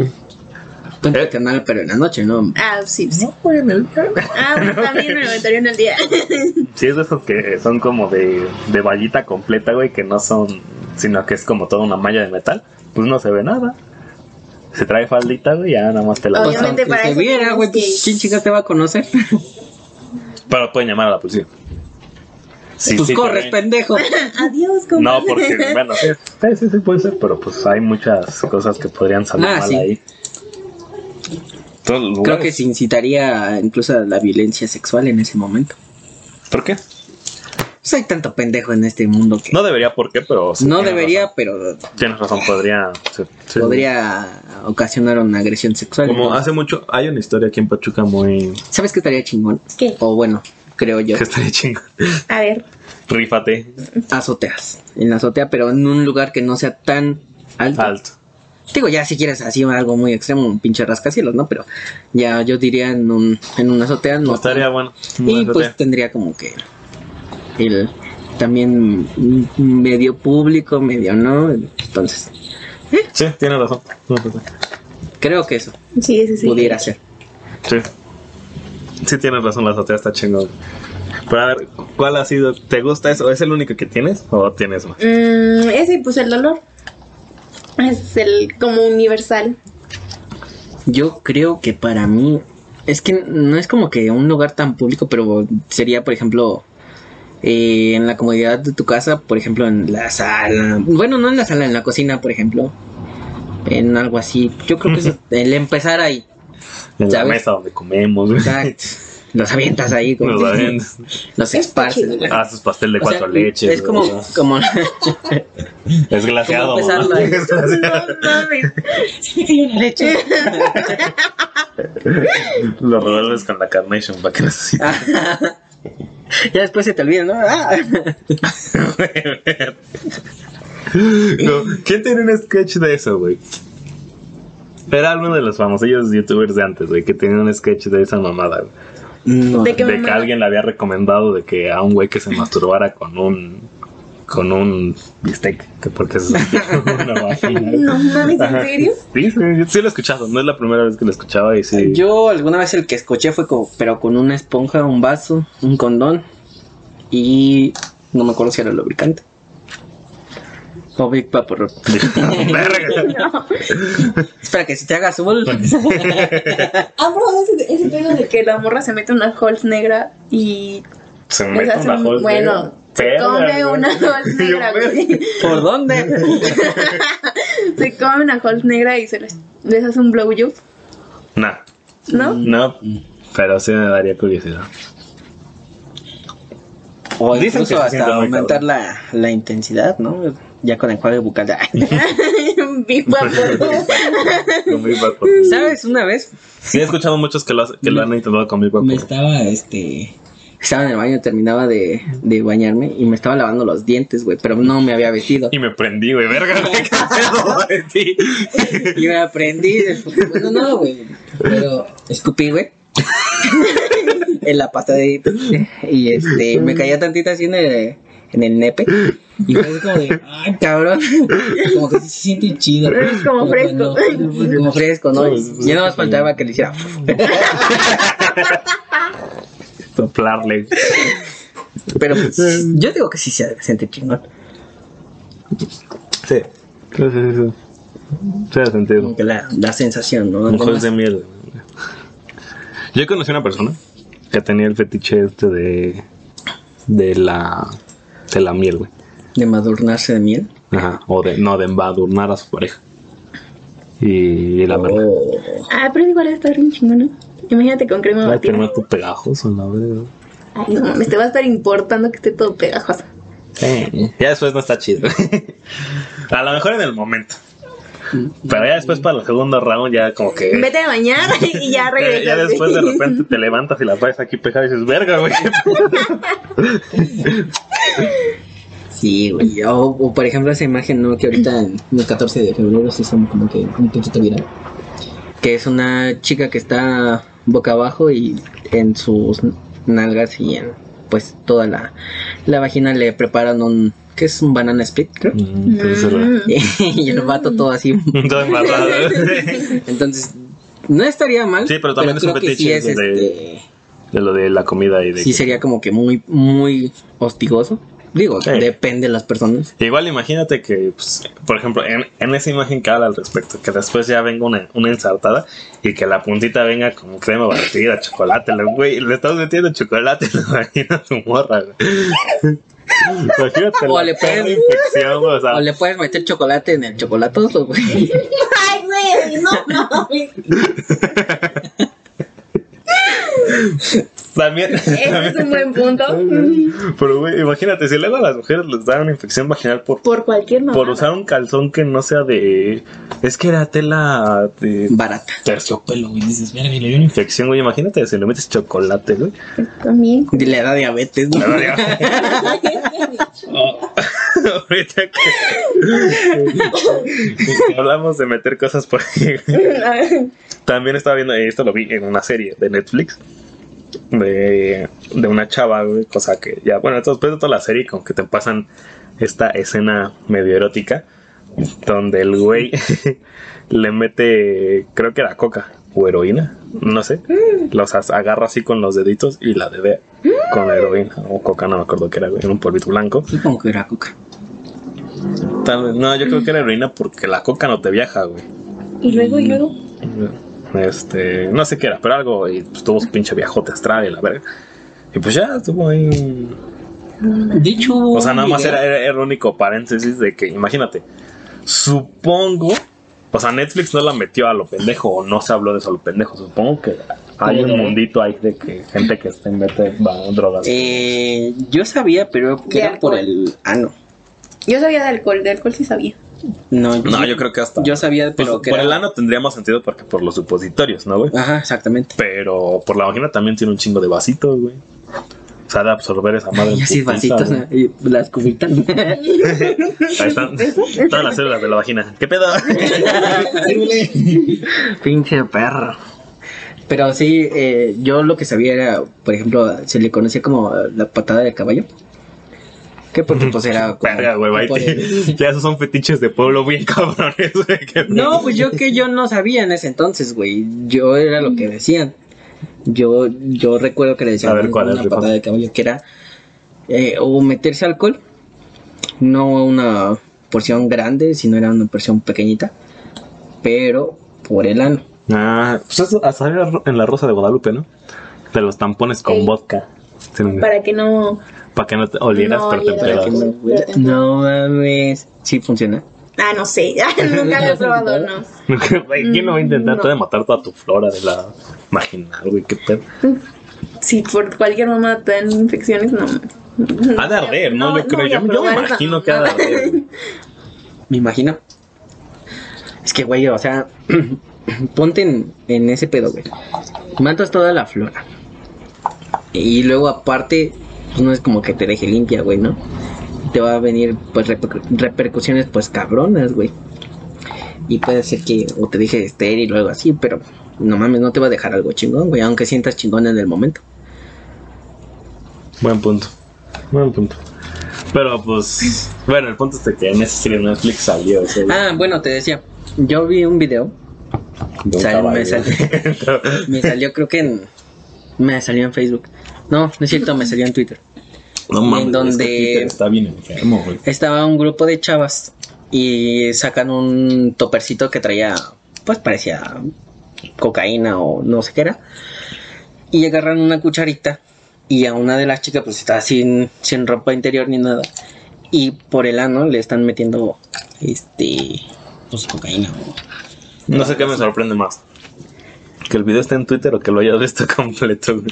Puente Eh. canal, pero en la noche, ¿no? Ah, sí, sí. No, güey, en el- Ah, pues también me lo metería en el día. Sí, es de esos que son como de, de vallita completa, güey, que no son, sino que es como toda una malla de metal. Pues no se ve nada. Se trae faldita, güey, ya nada más te la Obviamente Pues, para se eso viera, güey, pues, que- ¿quién chicas te va a conocer? Pero pueden llamar a la policía. Sí, pues sí, corres, también. pendejo. Adiós, compadre. No, porque, bueno, sí, sí, sí, puede ser, pero pues hay muchas cosas que podrían salir Ah, mal sí. ahí. Los Creo que se incitaría incluso a la violencia sexual en ese momento. ¿Por qué? Pues hay tanto pendejo en este mundo que No debería, ¿por qué? Pero sí, no debería, razón. pero Tienes razón, podría. sí, sí. podría ocasionar una agresión sexual. Como Entonces, hace mucho, hay una historia aquí en Pachuca muy. ¿Sabes qué estaría chingón? ¿Qué? O bueno, creo yo, Que estaría chingón. A ver. Rífate. azoteas. En la azotea, pero en un lugar que no sea tan alto. Alto. Digo, ya si quieres así algo muy extremo, un pinche rascacielos, ¿no? Pero ya yo diría en un en una azotea no estaría bueno. Y pues tendría como que el también medio público, medio no. Entonces, Sí, tienes razón. Creo que eso Sí, sí, sí. pudiera ser. Sí. Sí tienes razón, la azotea está chingón. Pero a ver, ¿cuál ha sido? ¿Te gusta eso? ¿Es el único que tienes o tienes más? Mm, ese, pues el dolor. Es el como universal. Yo creo que para mí es que no es como que un lugar tan público, pero sería, por ejemplo, eh, en la comodidad de tu casa, por ejemplo, en la sala. Bueno, no en la sala, en la cocina, por ejemplo. En algo así. Yo creo que es el empezar ahí. En la mesa donde comemos. güey. Exacto. Los avientas ahí. Como, Los avientas. los esparces. güey. Haces pastel de O sea, cuatro leches. Es como, güey. como. Es glaseado. No mames. leche. Lo revuelves con la Carnation para que necesites. ya después se te olvida, ¿no? Ah. No, ¿Quién tiene un sketch de eso, güey? Era uno de los famosillos youtubers de antes, güey, que tenía un sketch de esa mamada, güey. No. ¿De que alguien le había recomendado de que a un güey que se masturbara con un con un bistec, que porque es una vagina. No mames, ¿en serio? Sí, sí, yo sí lo he escuchado, no es la primera vez que lo escuchaba y sí. Yo alguna vez el que escuché fue como, pero con una esponja, un vaso, un condón y no me acuerdo si era lubricante. O Big Vapor. Verga. Espera que se te haga azul. Ah, bro, ese, ese pedo de que la morra se mete una Halls negra y Se les mete hace una un- Halls Bueno, negra. se Verga, come güey. una Halls Yo, negra, güey. ¿Por dónde? Se come una Halls negra y se les, les hace un blowjob, Nah, ¿no? no, pero sí me daría curiosidad. O Dicen que incluso se siente hasta muy aumentar la, la intensidad, ¿no? Ya con el enjuague bucal. Con. ¿Sabes? Una vez Sí, he escuchado muchos que lo, hace- que lo han intentado con Big Vapor. me estaba, este... Estaba en el baño, terminaba de, de bañarme y me estaba lavando los dientes, güey, pero no me había vestido. Y me prendí, güey, verga, qué pedo, güey, sí. Y me aprendí. después- Bueno, no, güey. Pero escupí, güey. en la pasta de dientes. Y este, me caía tantita así en el, en el nepe. Y fue así como de, ay, cabrón. Como que sí se siente chido. Es como fresco. cuando- como fresco, ¿no? Ya nada más faltaba que le hiciera. Soplarle. Pero pues, yo digo que sí se siente chingón. Sí. Sí, sí, sí. Sí, hace sentido. Como que la, la sensación, ¿no? Un juez Además, de miel. Yo conocí a una persona que tenía el fetiche este de. de la. De la miel, güey. de madurnarse de miel. Ajá. O de. no, de embadurnar a su pareja. Y la verdad. Oh. Ah, pero igual está bien chingón, ¿no? Imagínate con crema batida. no tu pegajoso, la verdad. Ay, no mames, te va a estar importando que esté todo pegajoso. Sí. Ya después no está chido. a lo mejor en el momento. Pero ya después para el segundo round ya como que... Vete a bañar y ya ya, regresas. ya después de repente te levantas y la traes aquí pegada y dices, verga, güey. Sí, güey. O, o, por ejemplo esa imagen, ¿no? Que ahorita en el 14 de febrero se hizo como que un poquito viral. Que es una chica que está boca abajo y en sus nalgas y en pues toda la, la vagina le preparan un... ¿Qué es un banana split? Creo. Mm, Mm. y el vato todo así. todo embarrado. Entonces, no estaría mal. Sí, pero también es un creo que sí fetiche es, de- este, De lo de la comida y de... sí sería como que muy, muy hostigoso. Digo, Sí. depende de las personas. Igual imagínate que, pues, por ejemplo, en, en esa imagen que habla al respecto, que después ya venga una, una ensartada y que la puntita venga como crema batida, chocolate, le, güey, le estás metiendo chocolate la vagina a tu morra, güey. Imagínate O la le puedes- perra infección, güey, o sea, O le puedes meter chocolate en el chocolatoso, güey. Ay, güey, no mames. también, Ese es un buen punto. pero güey, imagínate, si luego a las mujeres les dan una infección vaginal por, Por cualquier mamá. por usar un calzón que no sea de, es que era tela de Barata. terciopelo, güey, dices, mira, le dio una infección, güey, imagínate si le metes chocolate, güey. También. Le da diabetes, ¿no? La verdad, Oh, ahorita que, hablamos de meter cosas por ahí, güey. también estaba viendo, esto lo vi en una serie de Netflix de, de una chava, güey, cosa que ya, bueno, después de toda la serie, como que te pasan esta escena medio erótica donde el güey le mete, creo que era coca o heroína, no sé, los as- agarra así con los deditos y la dedea con la heroína o coca, no me acuerdo qué era, güey, en un polvito blanco. Supongo que era coca. Tal vez- no, yo creo que era heroína porque la coca no te viaja, güey. Y luego, y luego. Este, no sé qué era, pero algo, y pues tuvo su pinche viajote astral y la verga. Y pues ya estuvo ahí. De hecho, O sea, nada más era, era, era el único paréntesis de que, imagínate, supongo, o sea, Netflix no la metió a lo pendejo o no se habló de eso a lo pendejo. Supongo que hay un mundito ahí de que gente que está en va a drogas. Eh, yo sabía, pero que era por el ano. Yo sabía de alcohol, de alcohol sí sabía. No, no, yo creo que hasta. Yo sabía, Pues, pero que por era- el ano tendría más sentido porque por los supositorios, ¿no, güey? Ajá, exactamente. Pero por la vagina también tiene un chingo de vasitos, güey. O sea, de absorber esa madre. Y así vasitos. ¿no? y las cubitas. Ahí están todas las células de la vagina. ¿Qué pedo? Pinche perro. Pero sí, eh, yo lo que sabía era, por ejemplo, se le conocía como la patada de caballo. Que porque pues era Verga, güey, Ya esos son fetiches de pueblo bien cabrones, güey. No, pues yo que yo no sabía en ese entonces, güey. Yo era lo que decían. Yo, yo recuerdo que le decían A ver, ¿cuál es, una patada de caballo, que era eh, o meterse alcohol, no una porción grande, sino era una porción pequeñita, pero por el ano. Ah, pues eso hasta en la Rosa de Guadalupe, ¿no? De los tampones con Ey. vodka. Para que no. Para que no te olieras, No pero te No mames, sí funciona. Ah, no sé. Nunca lo he probado, no. ¿quién lo va a intentar? No. Te va a matar toda tu flora de la vaginal, güey. ¿Qué pedo? Si por cualquier mamá te dan infecciones, no. Ha de arder, ¿no? yo creo. yo, yo me imagino que ha de arder. Me imagino. Es que, güey, o sea, ponte en, en ese pedo, güey. Matas toda la flora. Y luego, aparte, pues no es como que te deje limpia, güey, ¿no? Te va a venir, pues, reper- repercusiones, pues, cabronas, güey. Y puede ser que o te deje estéril o algo así, pero no mames, no te va a dejar algo chingón, güey, aunque sientas chingón en el momento. Buen punto. Buen punto. Pero pues, bueno, el punto es de que en esa serie Netflix salió Ah, bueno, te decía, yo vi un video de un sal- me salió. Me salió, creo que en. Me salió en Facebook. No, no es cierto, me salió en Twitter. no en mames, donde- es que Twitter está bien enfermo, güey. Estaba un grupo de chavas y sacan un topercito que traía, pues parecía cocaína o no sé qué era. Y agarran una cucharita y a una de las chicas, pues está sin, sin ropa interior ni nada. Y por el ano le están metiendo, este, pues cocaína. o- No sé qué me sorprende más. Que el video esté en Twitter o que lo hayas visto completo.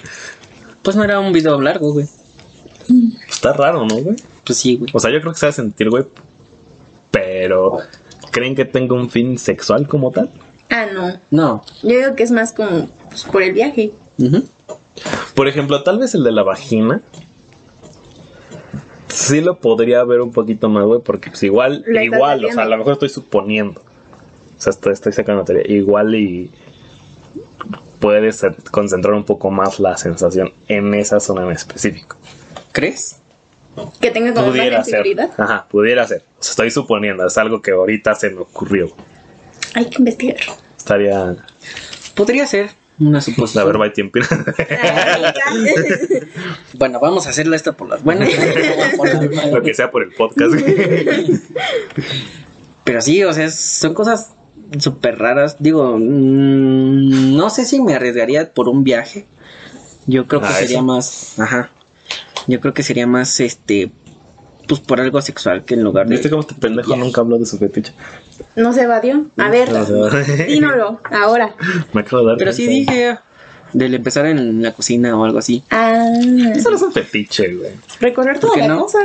Pues no era un video largo, güey. Está raro, ¿no, güey? Pues sí, güey. O sea, yo creo que se va a sentir, güey. Pero, ¿creen que tenga un fin sexual como tal? Ah, no. No. Yo digo que es más como pues, por el viaje. Ujú. Por ejemplo, tal vez el de la vagina. Sí lo podría ver un poquito más, güey, porque pues igual, Lo igual, o sea, a lo mejor estoy suponiendo. O sea, estoy, estoy sacando teoría. Igual y puedes concentrar un poco más la sensación en esa zona en específico. ¿Crees? Que tenga como más Pudiera ser. sensibilidad. Ajá, pudiera ser. O sea, estoy suponiendo, es algo que ahorita se me ocurrió. Hay que investigar. Estaría. Podría ser una Pues, a ver, bye, tiempo. Bueno, vamos a hacerla esta por las buenas. Lo que sea por el podcast. Pero sí, o sea, son cosas súper raras. Digo, mm, no sé si me arriesgaría por un viaje. Yo creo que Ah, sería eso. más, ajá. Yo creo que sería más, este, pues por algo sexual que en lugar de. ¿Viste cómo este pendejo nunca habló de su fetiche? No se evadió. A ver, No se evadió. dínolo, ahora. Me acabo de dar Pero sí cuenta. dije del empezar en la cocina o algo así. Ah, Eso no es un fetiche, güey. recorrer toda ¿Por qué la no? cosa.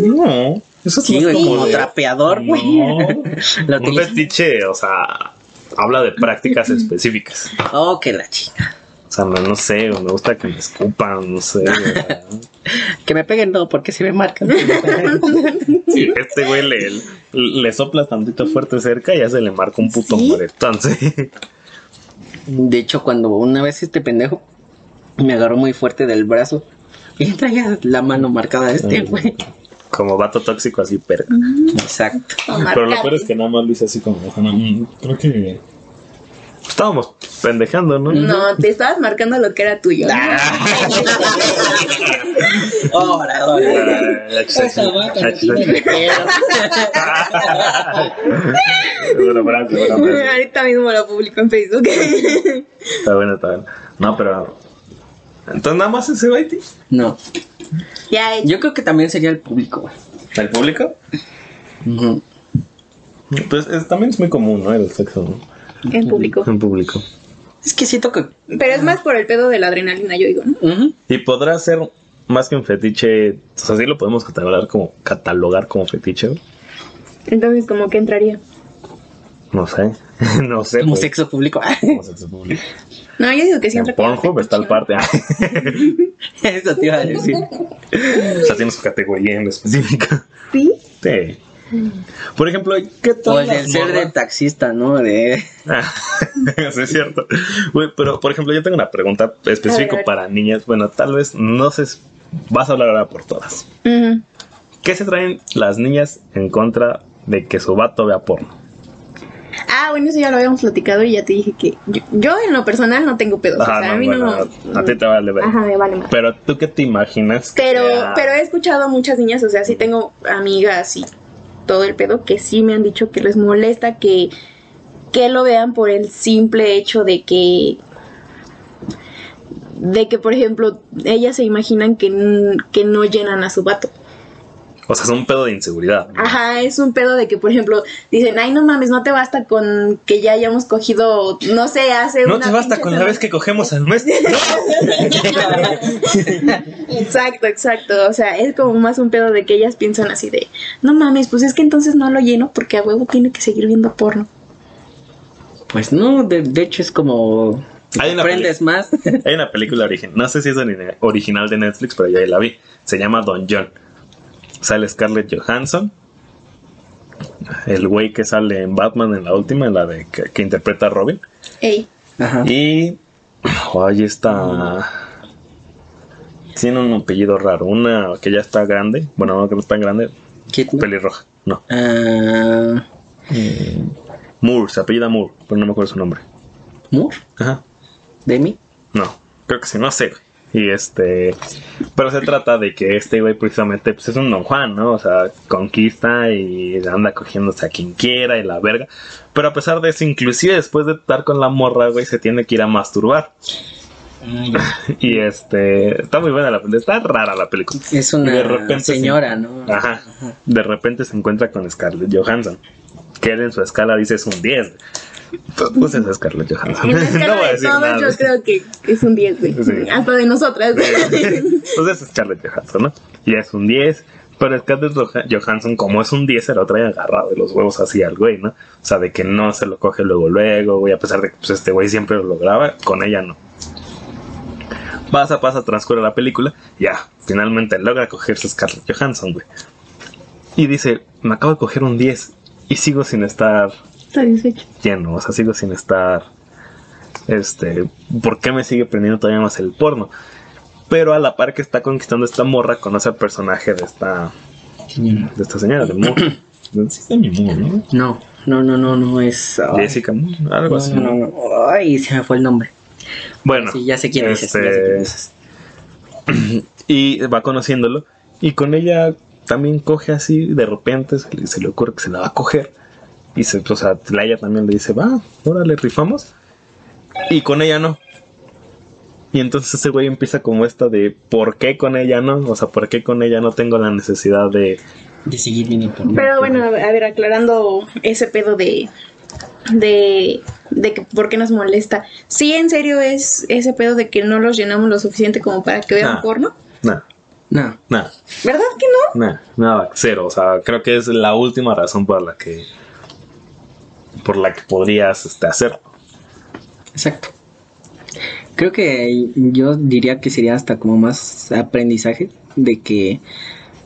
No. Eso es Sí, güey, como trapeador, güey. No. Lo Un fetiche, o sea, habla de prácticas específicas. Oh, que la chica. O sea, no, no sé, me gusta que me escupan, no sé. Que me peguen no, porque se me marcan. Sí, este güey le, le soplas tantito fuerte cerca y ya se le marca un puto ¿Sí? moretón, sí. De hecho, cuando una vez este pendejo me agarró muy fuerte del brazo y traía la mano marcada de este güey. Como vato tóxico así, pero. Exacto. Pero lo peor es que nada más lo hice así como. creo que. Estábamos pendejando, ¿no? No, te estabas marcando lo que era tuyo. ¿no? Ahora, ahora. Buena frase. Ahorita mismo lo publico en Facebook. Está bueno, está bueno. No, pero. Entonces nada más ese baiti. No. Ya he Yo creo que también sería el público, güey. ¿El público? Pues es- también es muy común, ¿no? El sexo, ¿no? en público. En público. Es que siento que. Pero es más por el pedo de la adrenalina, yo digo. Y podrá ser más que un fetiche. O sea, sí lo podemos catalogar como, catalogar como fetiche, güey. Entonces, como que entraría. No sé. no sé. Como güey. sexo público. Como sexo público. No, yo digo que sí En Pornhub está el parte. Eso te iba a decir. o sea, tiene su categoría en específica. Sí. Sí. Por ejemplo, ¿qué tal? O el del ser de taxista, ¿no? De. Ah, sí, es cierto. Pero, por ejemplo, yo tengo una pregunta específica para niñas. Bueno, tal vez no sé. Vas a hablar ahora por todas. ¿Qué se traen las niñas en contra de que su vato vea porno? Ah, bueno, eso ya lo habíamos platicado y ya te dije que yo, yo en lo personal no tengo pedos. o Ajá, sea, no, a mí bueno, no. a ti te vale ver. Ajá, me vale más. Pero tú qué te imaginas? que Pero, sea- pero he escuchado a muchas niñas, o sea, sí tengo amigas y todo el pedo que sí me han dicho que les molesta que, que lo vean por el simple hecho de que de que por ejemplo ellas se imaginan que, que no llenan a su vato. O sea, es un pedo de inseguridad. ¿no? Ajá, es un pedo de que por ejemplo dicen, ay no mames, no te basta con que ya hayamos cogido, no sé, hace No una te basta con la semana". vez que cogemos al mes. Exacto, exacto. O sea, es como más un pedo de que ellas piensan así de, no mames, pues es que entonces no lo lleno porque a huevo tiene que seguir viendo porno. Pues no, de, de hecho es como. Hay una aprendes más. Hay una película original, no sé si es ori- original de Netflix, pero ya la vi. Se llama Don John. Sale Scarlett Johansson. El güey que sale en Batman en la última, en la de que, que interpreta a Robin. Ey, Ajá. Y oh, ahí está. Tiene un apellido raro. Una que ya está grande. Bueno, no que no está tan grande. Pelirroja. No. Ah, Moore, se apellida Moore, pero no me acuerdo su nombre. Moore. Ajá. Demi. No, creo que sí, no sé. güey. Y este, pero se trata de que este güey precisamente pues es un Don Juan, ¿no? O sea, conquista y anda cogiéndose a quien quiera y la verga. Pero a pesar de eso, inclusive después de estar con la morra, güey, se tiene que ir a masturbar. Y este, está muy buena la película, está rara la película. Es una de repente se- señora, ¿no? Ajá. De repente se encuentra con Scarlett Johansson. Que él en su escala dice es un 10. Pues es Scarlett Johansson. en no voy a de decir todos nada. yo creo que es un 10, güey. Sí. Hasta de nosotras. Pues es Scarlett Johansson, ¿no? Y es un 10. Pero Scarlett Joha- Johansson, como es un 10, se lo trae agarrado de los huevos así al güey, ¿no? O sea, de que no se lo coge luego, luego, güey. A pesar de que pues, este güey siempre lo lograba, con ella no. Pasa, pasa, transcurre la película. Ya, finalmente logra cogerse Scarlett Johansson, güey. Y dice, me acabo de coger un 10 y sigo sin estar Satisfecho. lleno, o sea, sigo sin estar, este, ¿por qué me sigue prendiendo todavía más el porno? Pero a la par que está conquistando esta morra, conoce al personaje de esta, de esta señora, de Moore. Sí está mi Moore, ¿no? No, no, no, no, no es. ay, Jessica Moore, algo no, así. no, no, no. Ay, se me fue el nombre. Bueno, Sí, ya sé quién dices, ya sé este, quién dices. y va conociéndolo, y con ella también coge así, de repente se le, se le ocurre que se la va a coger, y se, o sea, la ella también le dice, va, órale, rifamos, y con ella no. Y entonces ese güey empieza como esta de ¿por qué con ella no? O sea, ¿por qué con ella no tengo la necesidad de... De seguir viendo por Pero bueno, a ver, aclarando ese pedo de. de. de que por qué nos molesta. Sí, en serio es ese pedo de que no los llenamos lo suficiente como para que vean Ah. porno. Nada, No, nada, ¿Verdad que no? nada, nada, cero. O sea, creo que es la última razón por la que... por la que podrías este, hacer. exacto. Creo que yo diría que sería hasta como más aprendizaje de que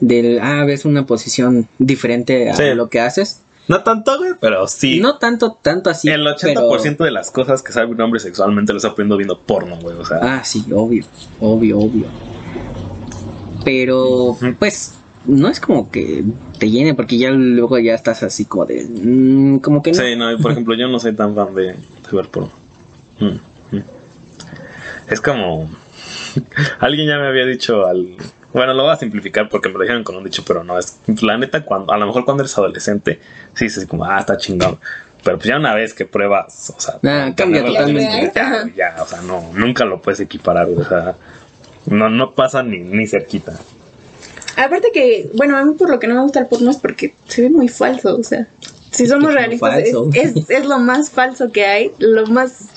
del ah ves una posición diferente a Sí. lo que haces. No tanto, güey, pero sí. No tanto tanto así. el 80% de las cosas que sabe un hombre sexualmente lo está aprendiendo viendo porno, güey. O sea, pero- ah sí, obvio, obvio, obvio. Pero pues no es como que te llene, porque ya luego ya estás así como de. mm, como que no. Sí, no, y por ejemplo, yo no soy tan fan de, de ver porno. Mm, mm. Es como. Alguien ya me había dicho al. Bueno, lo voy a simplificar porque me lo dijeron con un dicho, pero no. Es la neta, cuando, a lo mejor cuando eres adolescente, sí, es como, ah, está chingón. Pero pues ya una vez que pruebas, o sea, Ah, cambia totalmente. ya, o sea, no, nunca lo puedes equiparar, o sea, no, no pasa ni, ni cerquita. Aparte que, bueno, a mí por lo que no me gusta el porno es porque se ve muy falso, o sea, si somos realistas, es, es, es lo más falso que hay, lo más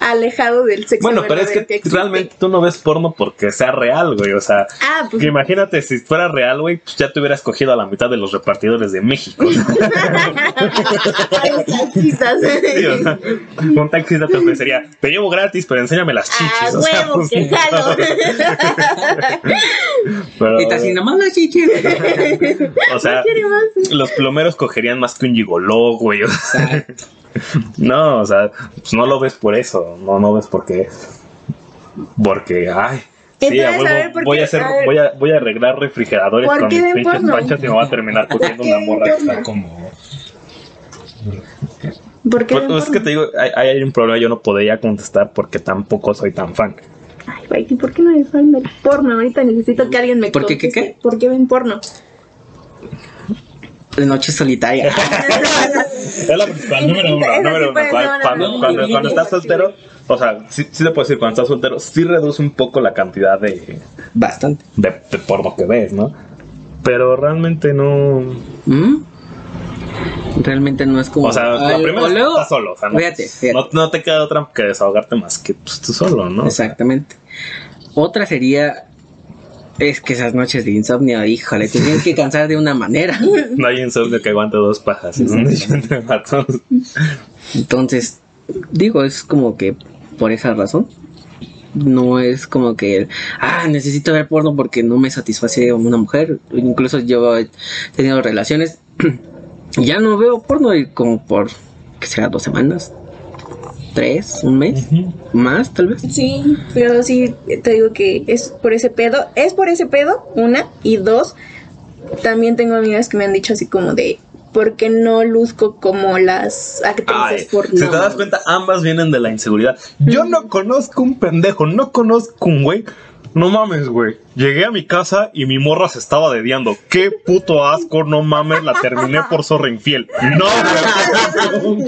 alejado del sexo. Bueno, pero es que, realmente tú no ves porno porque sea real, güey. O sea, Ah, pues que imagínate si fuera real, güey, pues ya te hubieras cogido a la mitad de los repartidores de México. Taxistas. Sí, o sea, un taxista te ofrecería, te llevo gratis, pero enséñame las chichis. Ah, o sea, huevo, pues, que jalo. pero, Y te así, nomás las chichis. o sea, los plomeros cogerían más que un gigoló, güey. o sea, no, o sea, pues no lo ves por eso. No, no ves porque. Porque, ay. Sí, a Entonces, huevo, a ver, ¿por voy qué? a hacer, A voy a, voy a arreglar refrigeradores ¿Por con qué mis pinches porno? panchas y me voy a terminar cogiendo qué una está como. ¿Por qué Pues, pues es que te digo, hay, hay un problema, yo no podría contestar porque tampoco soy tan fan. Ay, güey, ¿y por qué no eres fan del porno? Ahorita necesito que alguien me ¿Por qué, qué, conteste. ¿Por qué ven porno? De noche solitaria. Es la principal, número uno, número uno. Cuando, estás soltero, o sea, sí, sí te puedo decir, cuando estás soltero, sí reduce un poco la cantidad de, Bastante. de, de porno que ves, ¿no? Pero realmente no. ¿Mm? Realmente no es como. O sea, la Ay, primera luego- estás solo. O sea, no, Fíjate, fíjate. No, no te queda otra que desahogarte más que pues, tú solo, ¿no? Exactamente. Otra sería. Es que esas noches de insomnio, híjole, te tienes que cansar de una manera. No hay insomnio que aguante dos pajas. Entonces, digo, es como que por esa razón. No es como que, ah, necesito ver porno porque no me satisface una mujer. Incluso yo he tenido relaciones. ya no veo porno y como por, que será dos semanas, tres, un mes, más tal vez. Sí, pero sí, te digo que es por ese pedo. Es por ese pedo, una. Y dos, también tengo amigas que me han dicho así como de, ¿por qué no luzco como las actrices porno? si te das cuenta, ambas vienen de la inseguridad. Yo no conozco un pendejo, no conozco un güey. No mames, güey. Llegué a mi casa y mi morra se estaba dediando. Qué puto asco, no mames, la terminé por zorra infiel. No, güey.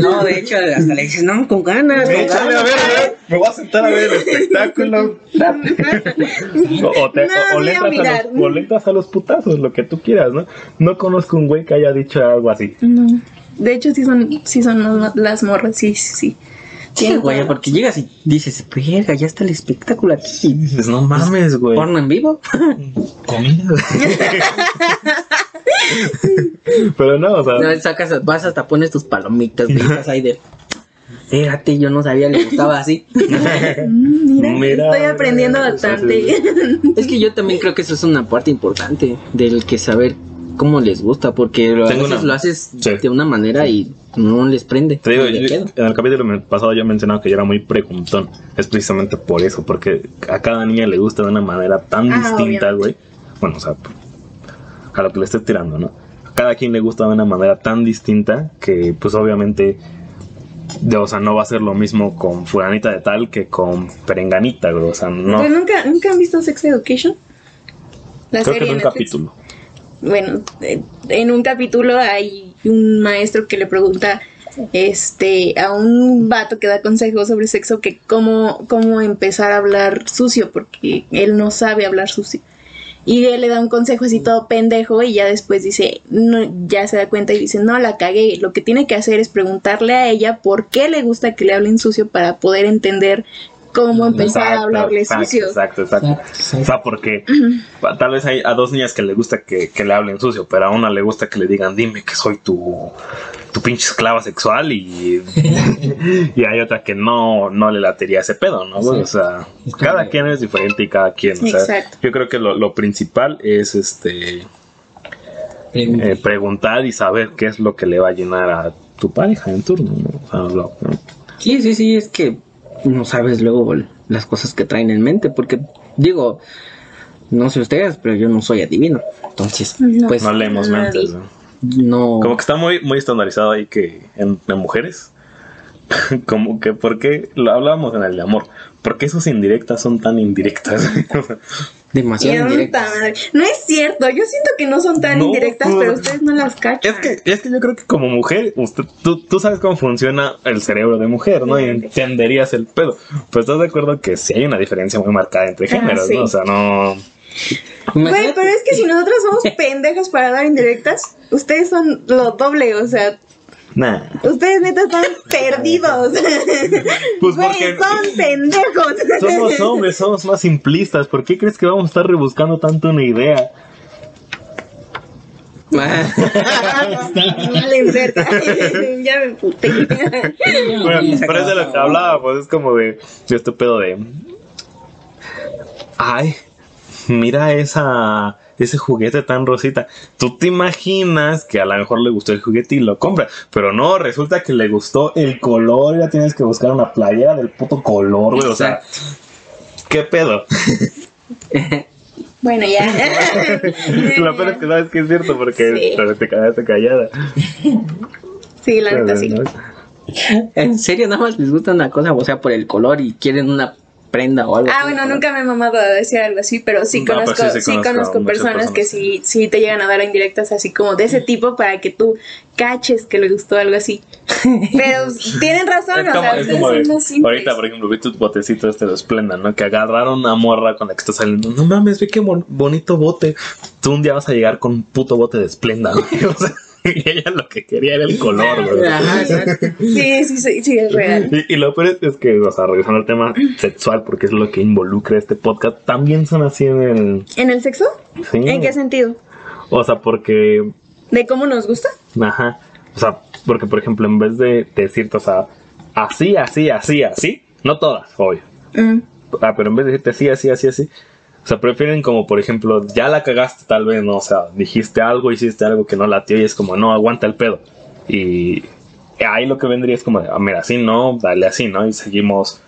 No, de hecho, hasta le dices, no, con ganas. con Échale a ganas". ver, a ver, me voy a sentar a ver el espectáculo. o, te- No, o- o voy le a los, o le entras a los putazos, lo que tú quieras, ¿no? No conozco un güey que haya dicho algo así. No. De hecho, sí son, sí son las- las morras, sí, sí, sí. Sí, güey, porque llegas y dices, verga, ya está el espectáculo aquí. Dices, no mames, güey. ¿Porno en vivo? Comida. Pero no, o sea. No, sacas, vas hasta pones tus palomitas, güey, estás ahí de... Fíjate, yo no sabía, le gustaba así. Mm, Mira, Mira, estoy aprendiendo bastante. es que yo también creo que eso es una parte importante del que saber cómo les gusta, porque a Tengo veces una- lo haces Sí. de una manera y no les prende. Te digo, yo- en el capítulo pasado yo mencionaba que yo era muy preguntón. Es precisamente por eso, porque a cada niña le gusta de una manera tan Ah, distinta, güey. Bueno, o sea, a lo que le estés tirando, ¿no? A cada quien le gusta de una manera tan distinta que, pues, obviamente, de- o sea, no va a ser lo mismo con fulanita de tal que con perenganita, güey. O sea, no. ¿Pero nunca, ¿Nunca han visto Sex Education? La Creo que en un Netflix. capítulo. Bueno, eh, en un capítulo hay un maestro que le pregunta este a un vato que da consejos sobre sexo que cómo, cómo empezar a hablar sucio, porque él no sabe hablar sucio. Y él le da un consejo así todo pendejo y ya después dice, no, ya se da cuenta y dice, no, la cagué. Lo que tiene que hacer es preguntarle a ella por qué le gusta que le hablen sucio para poder entender cómo empezar a hablarle exacto, sucio. Exacto, exacto. O sea, porque tal vez hay a dos niñas que le gusta que, que le hablen sucio, pero a una le gusta que le digan, dime que soy tu, tu pinche esclava sexual y, y hay otra que no, no le latería ese pedo, ¿no? O sea, cada quien es diferente y cada quien, o sea, Exacto. yo creo que lo, lo principal es este eh, preguntar y saber qué es lo que le va a llenar a tu pareja en turno, ¿no? O sea, lo- Sí, sí, sí, es que no sabes luego las cosas que traen en mente, porque digo, No sé ustedes, pero yo no soy adivino. Entonces, No. pues No leemos mentes, ¿no? no. Como que está muy, muy estandarizado ahí que en, en mujeres. Como que, ¿por qué? Lo hablábamos en el de amor. ¿Por qué sus indirectas son tan indirectas? Demasiado madre. No es cierto, yo siento que no son tan No, indirectas, pues, pero ustedes no las cachan. es, que, es que yo creo que como mujer, usted, tú, tú sabes cómo funciona el cerebro de mujer, ¿no? Y entenderías el pedo. Pero estás de acuerdo que sí hay una diferencia muy marcada entre Ah, géneros, sí. ¿no? O sea, no. Güey, pero es que si nosotros somos pendejas para dar indirectas, ustedes son lo doble, o sea, Nah. ustedes neta están perdidos. Pues Güey, porque- son pendejos. Somos hombres, somos más simplistas. ¿Por qué crees que vamos a estar rebuscando tanto una idea? Ya me puté. Bueno, pero es de lo que hablaba, pues es como de, de este pedo de. Ay, mira esa. Ese juguete tan rosita. Tú te imaginas que a lo mejor le gustó el juguete y lo compra. Pero no, resulta que le gustó el color. Y ya tienes que buscar una playera del puto color, güey. O sea, ¿qué pedo? Bueno, ya. Lo peor es que sabes que es cierto porque Sí. te quedaste callada. Sí, la neta sí. ¿En serio nada más les gusta una cosa? O sea, por el color y quieren una prenda o algo Ah, así, bueno, ¿no? nunca me he mamado a decir algo así, pero sí No, conozco, sí, sí, sí conozco, personas, que sí, sí te llegan a dar indirectas así como de ese tipo para que tú caches que le gustó algo así. Pero tienen razón, Es o como, sea, es como de- ahorita, por ejemplo, vi tu botecito este de Esplenda, ¿no? Que agarraron una morra con la que está saliendo. No mames, ve qué bon- bonito bote. Tú un día vas a llegar con un puto bote de Esplenda, güey. O sea, y ella lo que quería era el color, güey. Sí, sí, sí, sí, es real. Y, y lo peor es, es que, o sea, regresando al tema sexual, porque es lo que involucra este podcast, también son así en el. ¿En el sexo? Sí. ¿En qué sentido? O sea, porque ¿De cómo nos gusta? Ajá. O sea, porque por ejemplo, en vez de decirte, o sea, así, así, así, así, no todas, obvio. Mm. Ah, pero en vez de decirte así, así, así, así, o sea, prefieren como, por ejemplo, ya la cagaste tal vez, ¿no? O sea, dijiste algo, hiciste algo que no latió y es como, no, aguanta el pedo. Y ahí lo que vendría es como, de, ah, mira, así no, dale así, ¿no? Y seguimos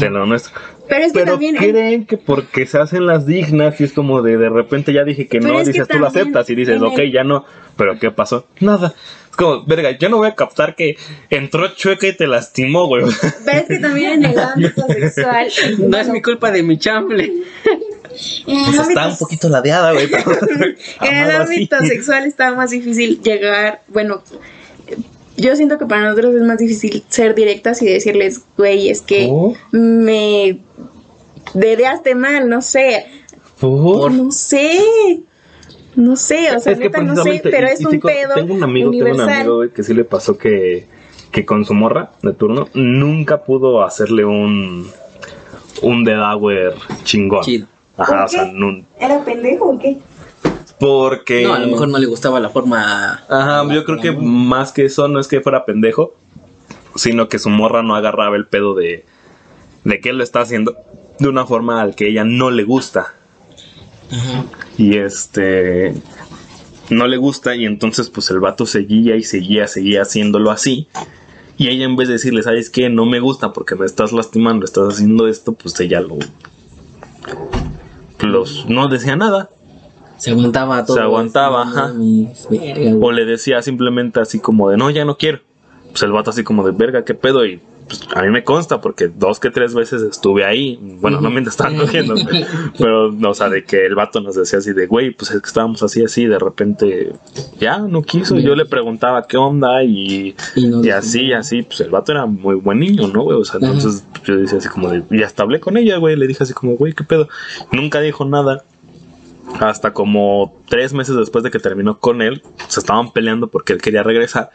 de lo nuestro. Pero es que Pero también... creen que porque se hacen las dignas y es como de de repente ya dije que Pero no, es que dices tú lo aceptas y dices, en ok, el- ya no. Pero ¿qué pasó? Nada. Es como, verga, yo no voy a captar que entró chueca y te lastimó, güey. Pero es que también en el ámbito sexual... No es mi culpa de mi chamble. En el Pues ámbito está un poquito ladeada, güey. pero- En el así. ámbito sexual está más difícil llegar, bueno, yo siento que para nosotros es más difícil ser directas y decirles, güey, es que Oh. me dedeaste mal, no sé, ¿Por? no sé, no sé, o sea, Es neta no sé, pero y- es y un pedo Tengo un amigo, tengo un universal. amigo, güey, que sí le pasó que, que con su morra de turno nunca pudo hacerle un, un dedawer chingón. Chido. Ajá, ¿Por o sea, ¿Era pendejo o qué? porque... No, a lo mejor no le gustaba la forma. Ajá, yo creo que más que eso no es que fuera pendejo, sino que su morra no agarraba el pedo de, de que él lo está haciendo de una forma al que ella no le gusta. Y este no le gusta y entonces pues el vato seguía y seguía, seguía haciéndolo así. Y ella en vez de decirle, ¿sabes qué? No me gusta porque me estás lastimando, estás haciendo esto, pues ella lo... Los, no decía nada. Se aguantaba todo. Se aguantaba, ajá. O le decía simplemente así como de, no, ya no quiero. Pues el vato así como de, verga, ¿qué pedo? Y pues, a mí me consta porque dos que tres veces estuve ahí. Bueno, no me estaban cogiendo. pero, o sea, de que el vato nos decía así de, güey, pues es que estábamos así, así. De repente, ya, no quiso. Yo le preguntaba qué onda y, Y no así, así. Pues el vato era muy buen niño, ¿no, güey? O sea, entonces yo decía así como de, y hasta hablé con ella, güey. Le dije así como, güey, ¿qué pedo? Nunca dijo nada hasta como tres meses después de que terminó con él, se estaban peleando porque él quería regresar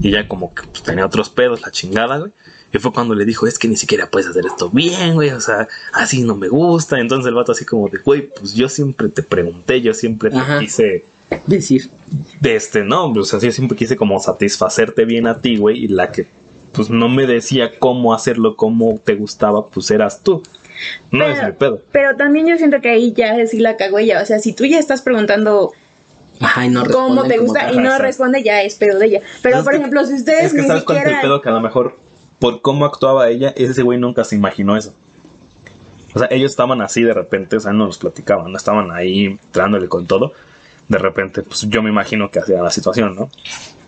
y ella como que pues, tenía otros pedos, la chingada, güey. Y fue cuando le dijo, es que ni siquiera puedes hacer esto bien, güey, o sea, así no me gusta. Entonces el vato así como de, güey, pues yo siempre te pregunté, yo siempre te Ajá. quise, Decir. de este, no, o sea, yo siempre quise como satisfacerte bien a ti, güey, y la que pues no me decía cómo hacerlo, cómo te gustaba, pues eras tú. No Pero- es mi pedo. Pero también yo siento que ahí ya sí la cagó ella, o sea, si tú ya estás preguntando Ajá, y no cómo te gusta y no responde, ya es pedo de ella. Pero, Es por que- ejemplo, si ustedes Es que ni sabes cuál es el siquiera... pedo que a lo mejor por cómo actuaba ella, ese güey nunca se imaginó eso. O sea, ellos estaban así de repente, o sea, no nos platicaban, no estaban ahí dándole con todo. De repente, pues yo me imagino que hacía la situación, ¿no?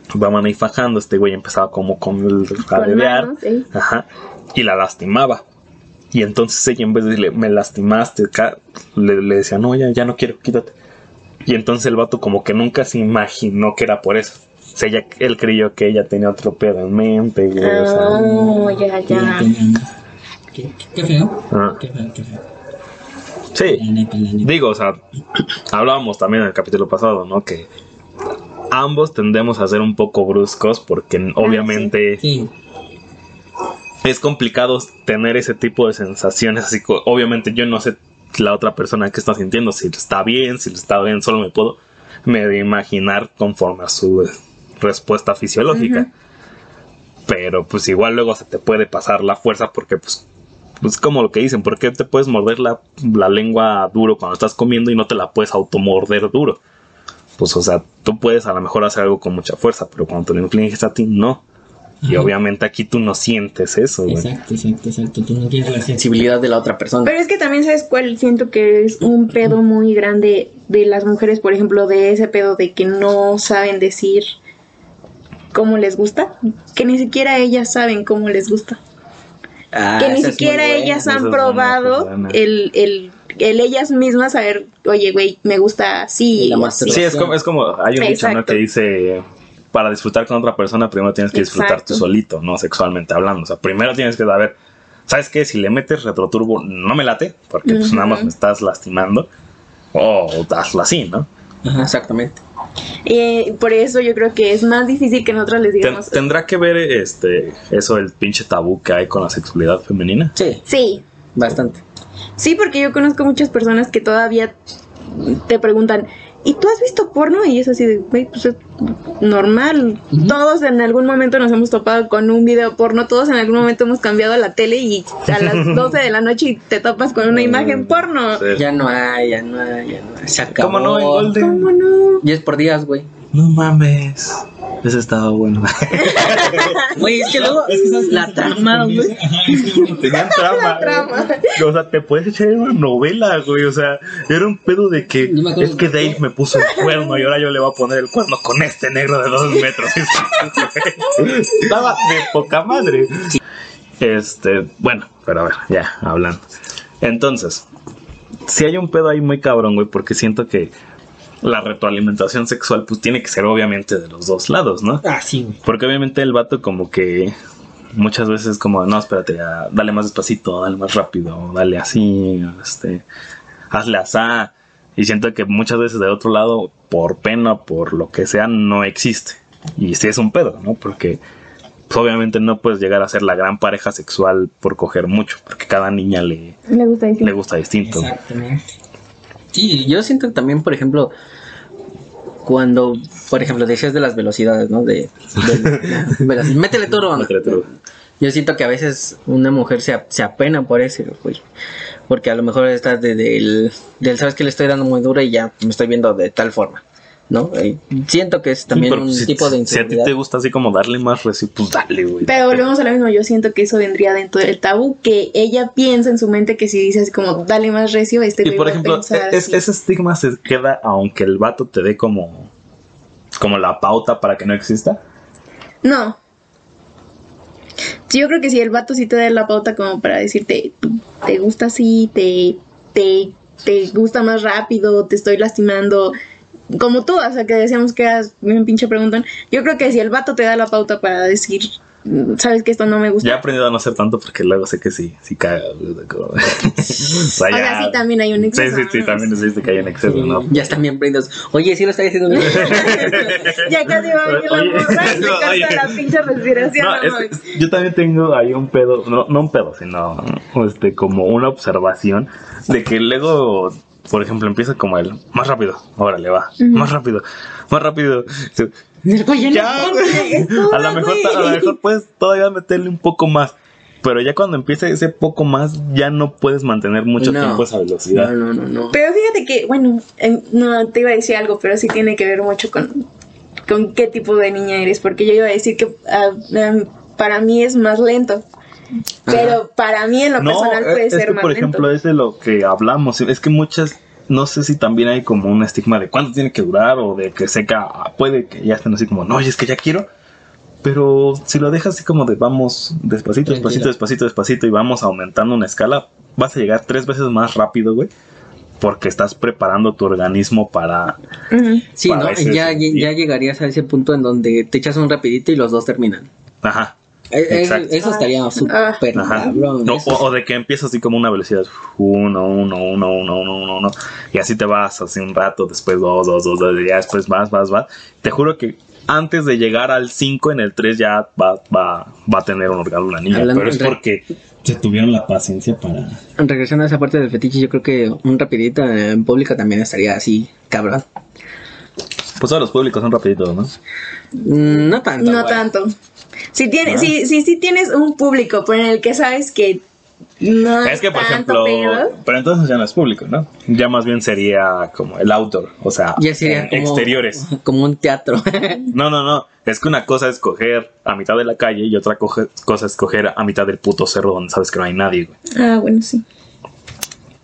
Estaban ahí fajando, este güey empezaba como con el sí. ajá, y la lastimaba. Y entonces ella en vez de decirle, me lastimaste, le, le decía, no, ya, ya no quiero, quítate. Y entonces el vato como que nunca se imaginó que era por eso. O sea, ella- él creyó que ella tenía otro pedo en mente, güey, o sea, Oh, ya, ya. Qué, qué- qué feo. ah, Qué feo, qué feo. sí. La neta, la neta. Digo, o sea, hablábamos también en el capítulo pasado, ¿no? Que ambos tendemos a ser un poco bruscos porque obviamente Sí, es complicado tener ese tipo de sensaciones. Así que obviamente yo no sé la otra persona que está sintiendo, si está bien, si está bien, solo me puedo medio imaginar conforme a su respuesta fisiológica. Pero pues igual luego se te puede pasar la fuerza porque pues pues como lo que dicen, ¿por qué te puedes morder la, la lengua duro cuando estás comiendo y no te la puedes automorder duro? Pues o sea, tú puedes a lo mejor hacer algo con mucha fuerza, pero cuando te lo infliges a ti, no. Y Ajá. obviamente aquí tú no sientes eso, güey. exacto, exacto, exacto. Tú no tienes la sensibilidad. sensibilidad de la otra persona. Pero es que también sabes cuál siento que es un pedo muy grande de las mujeres, por ejemplo, de ese pedo de que no saben decir cómo les gusta, que ni siquiera ellas saben cómo les gusta, Ah, que ni siquiera buena. ellas han probado el, el, el ellas mismas saber, oye, güey, me gusta así. La o masturbación. así". Sí, es como, es como hay un dicho, ¿no? Que dice, para disfrutar con otra persona, primero tienes que disfrutar Exacto. tú solito, ¿no? Sexualmente hablando. O sea, primero tienes que saber, ¿sabes qué? Si le metes retroturbo, no me late, porque pues nada más me estás lastimando. O hazlo así, ¿no? Ajá, exactamente. Eh, por eso yo creo que es más difícil que nosotros les Ten- digamos. ¿Tendrá que ver este eso, el pinche tabú que hay con la sexualidad femenina? Sí, Sí, bastante. Sí, porque yo conozco muchas personas que todavía te preguntan, ¿y tú has visto porno? Y es así de, güey, pues es normal. Todos en algún momento nos hemos topado con un video porno, todos en algún momento hemos cambiado la tele y a las 12 de la noche y te topas con una imagen porno. Sí. Ya no hay, ya no hay, ya no hay. Se acabó. ¿Cómo no? En Golden. ¿Cómo no? Y es por días, güey. No mames. Ese estaba bueno. Güey, es que luego Es que sabes la trama, güey. Ajá, es que uno- Tenían trama. trama. O sea, te puedes echar una novela, güey. O sea, era un pedo de que es que que- Dave me puso el cuerno y ahora yo le voy a poner el cuerno con este negro de dos metros. Estaba de poca madre. Este, bueno, pero a ver, ya, hablando. Entonces, si hay un pedo ahí muy cabrón, güey, porque siento que la retroalimentación sexual, pues tiene que ser obviamente de los dos lados, ¿no? Ah, sí, güey. Porque obviamente el vato como que muchas veces como, no, espérate, ya, dale más despacito, dale más rápido, dale así, este, hazle asá. Y siento que muchas veces del otro lado, por pena, por lo que sea, no existe. Y sí es un pedo, ¿no? Porque pues, obviamente no puedes llegar a ser la gran pareja sexual por coger mucho, porque cada niña le, Le gusta decir. le gusta distinto. Exactamente. Sí, yo siento también, por ejemplo, cuando, por ejemplo, decías de las velocidades, ¿no? De, de- veloci- métele toro. Métele toro. Yo siento que a veces una mujer se, se apena por eso, güey. Porque a lo mejor estás de, del, del, sabes que le estoy dando muy dura y ya me estoy viendo de tal forma, ¿no? Y siento que es también un pues, si, tipo de si a ti inseguridad. te gusta así como darle más reci, pues dale, güey. Pero volvemos a lo mismo, yo siento que eso vendría dentro del tabú, que ella piensa en su mente que si dice así como, dale más recio, este Y por ejemplo, pensar es- ese estigma se queda aunque el vato te dé como, como la pauta para que no exista. No. Yo creo que si el vato sí te da la pauta como para decirte, te gusta así, te, te, te gusta más rápido, te estoy lastimando, como tú, o sea, que decíamos que eras un pinche preguntón. Yo creo que si el vato te da la pauta para decir, "Mm, sabes que esto no me gusta. Ya he aprendido a no hacer tanto porque luego sé que sí, sí caga. o sea, O sea, sí, también hay un exceso, Sí, sí, sí, ¿no? también existe que hay un exceso, ¿no? Ya están bien prendidos. Oye, sí lo está diciendo bien. ya casi va a venir la morra y no, la pinche respiración. No, no es yo también tengo ahí un pedo, no, no un pedo, sino este, como una observación de que luego, por ejemplo, empieza como el más rápido, órale, va, más rápido, más rápido. Ya, güey. A lo mejor, a lo mejor puedes todavía meterle un poco más. Pero ya cuando empieza ese poco más, ya no puedes mantener mucho No. tiempo esa velocidad. No, no, no, no. Pero fíjate que, bueno, no te iba a decir algo, pero sí tiene que ver mucho con, con qué tipo de niña eres, porque yo iba a decir que em, para mí es más lento. Pero para mí en lo No, personal es, puede es ser que más por lento. ejemplo es de lo que hablamos. Es que muchas, no sé si también hay como un estigma de cuánto tiene que durar o de que seca, puede que ya estén así como, no, y es que ya quiero. Pero si lo dejas así como de vamos despacito, despacito, Tranquilo. despacito, despacito y vamos aumentando una escala, vas a llegar tres veces más rápido, güey. Porque estás preparando tu organismo para... Ujú. Sí, Para ¿no? ese Ya, ya llegarías a ese punto en donde te echas un rapidito y los dos terminan. Ajá. Eh, eh, Exacto. Eso estaría súper Ajá. cabrón. No, o, o de que empiezas así como una velocidad. Uno, uno, uno, uno, uno, uno, uno. Y así te vas así un rato, después dos, dos, dos, dos, y ya después vas, vas, vas. Te juro que antes de llegar al 5 en el 3 ya va, va, va a tener un orgasmo la niña. Hablando pero es porque Se tuvieron la paciencia para. Regresando a esa parte del fetiche, yo creo que un rapidito en público también estaría así, cabrón. pues todos los públicos son rapiditos, ¿no? Mm, No tanto. No güey. tanto. Si Ah. tienes, si, si, si tienes un público por el que sabes que no Es que, por tanto ejemplo, pero entonces ya no es público, ¿no? Ya más bien sería como el outdoor, o sea, Ya sería en como, exteriores. como un teatro. No, no, no. Es que una cosa es coger a mitad de la calle y otra coge- cosa es coger a mitad del puto cerro donde sabes que no hay nadie, güey. Ah, bueno, sí.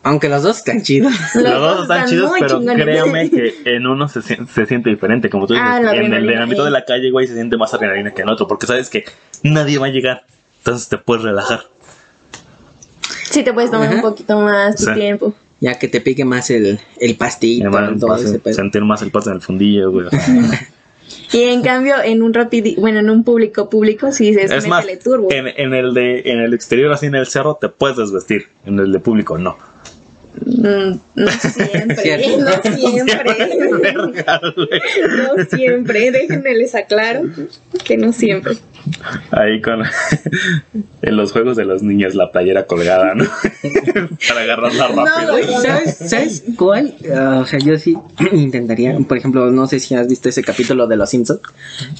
Aunque los dos están chidos. Los Los dos están están chidos, pero chingones. créeme que en uno se, sien- se siente diferente. Como tú dices, Ah, en el sí. de la calle, güey, se siente más adrenalina que en otro, porque sabes que nadie va a llegar. Entonces te puedes relajar. Sí, te puedes tomar Ajá. un poquito más tu Sí. tiempo. Ya que te pique más el, el pastito, Además, todo vas a ese pedo. sentir más el pato en el fundillo, güey. Y en cambio, en un rapidi, bueno, en un público público, sí dices, es más, turbo. en, en el de en el exterior, así en el cerro, te puedes desvestir. En el de público, no. Mm, no siempre, no siempre. No siempre, déjenme les aclaro que no siempre. Ahí con en los juegos de los niños la playera colgada, ¿no? Para agarrarla rápido. güey. ¿Sabes, ¿Sabes cuál? Ah, o sea, yo sí intentaría. Por ejemplo, no sé si has visto ese capítulo de Los Simpsons,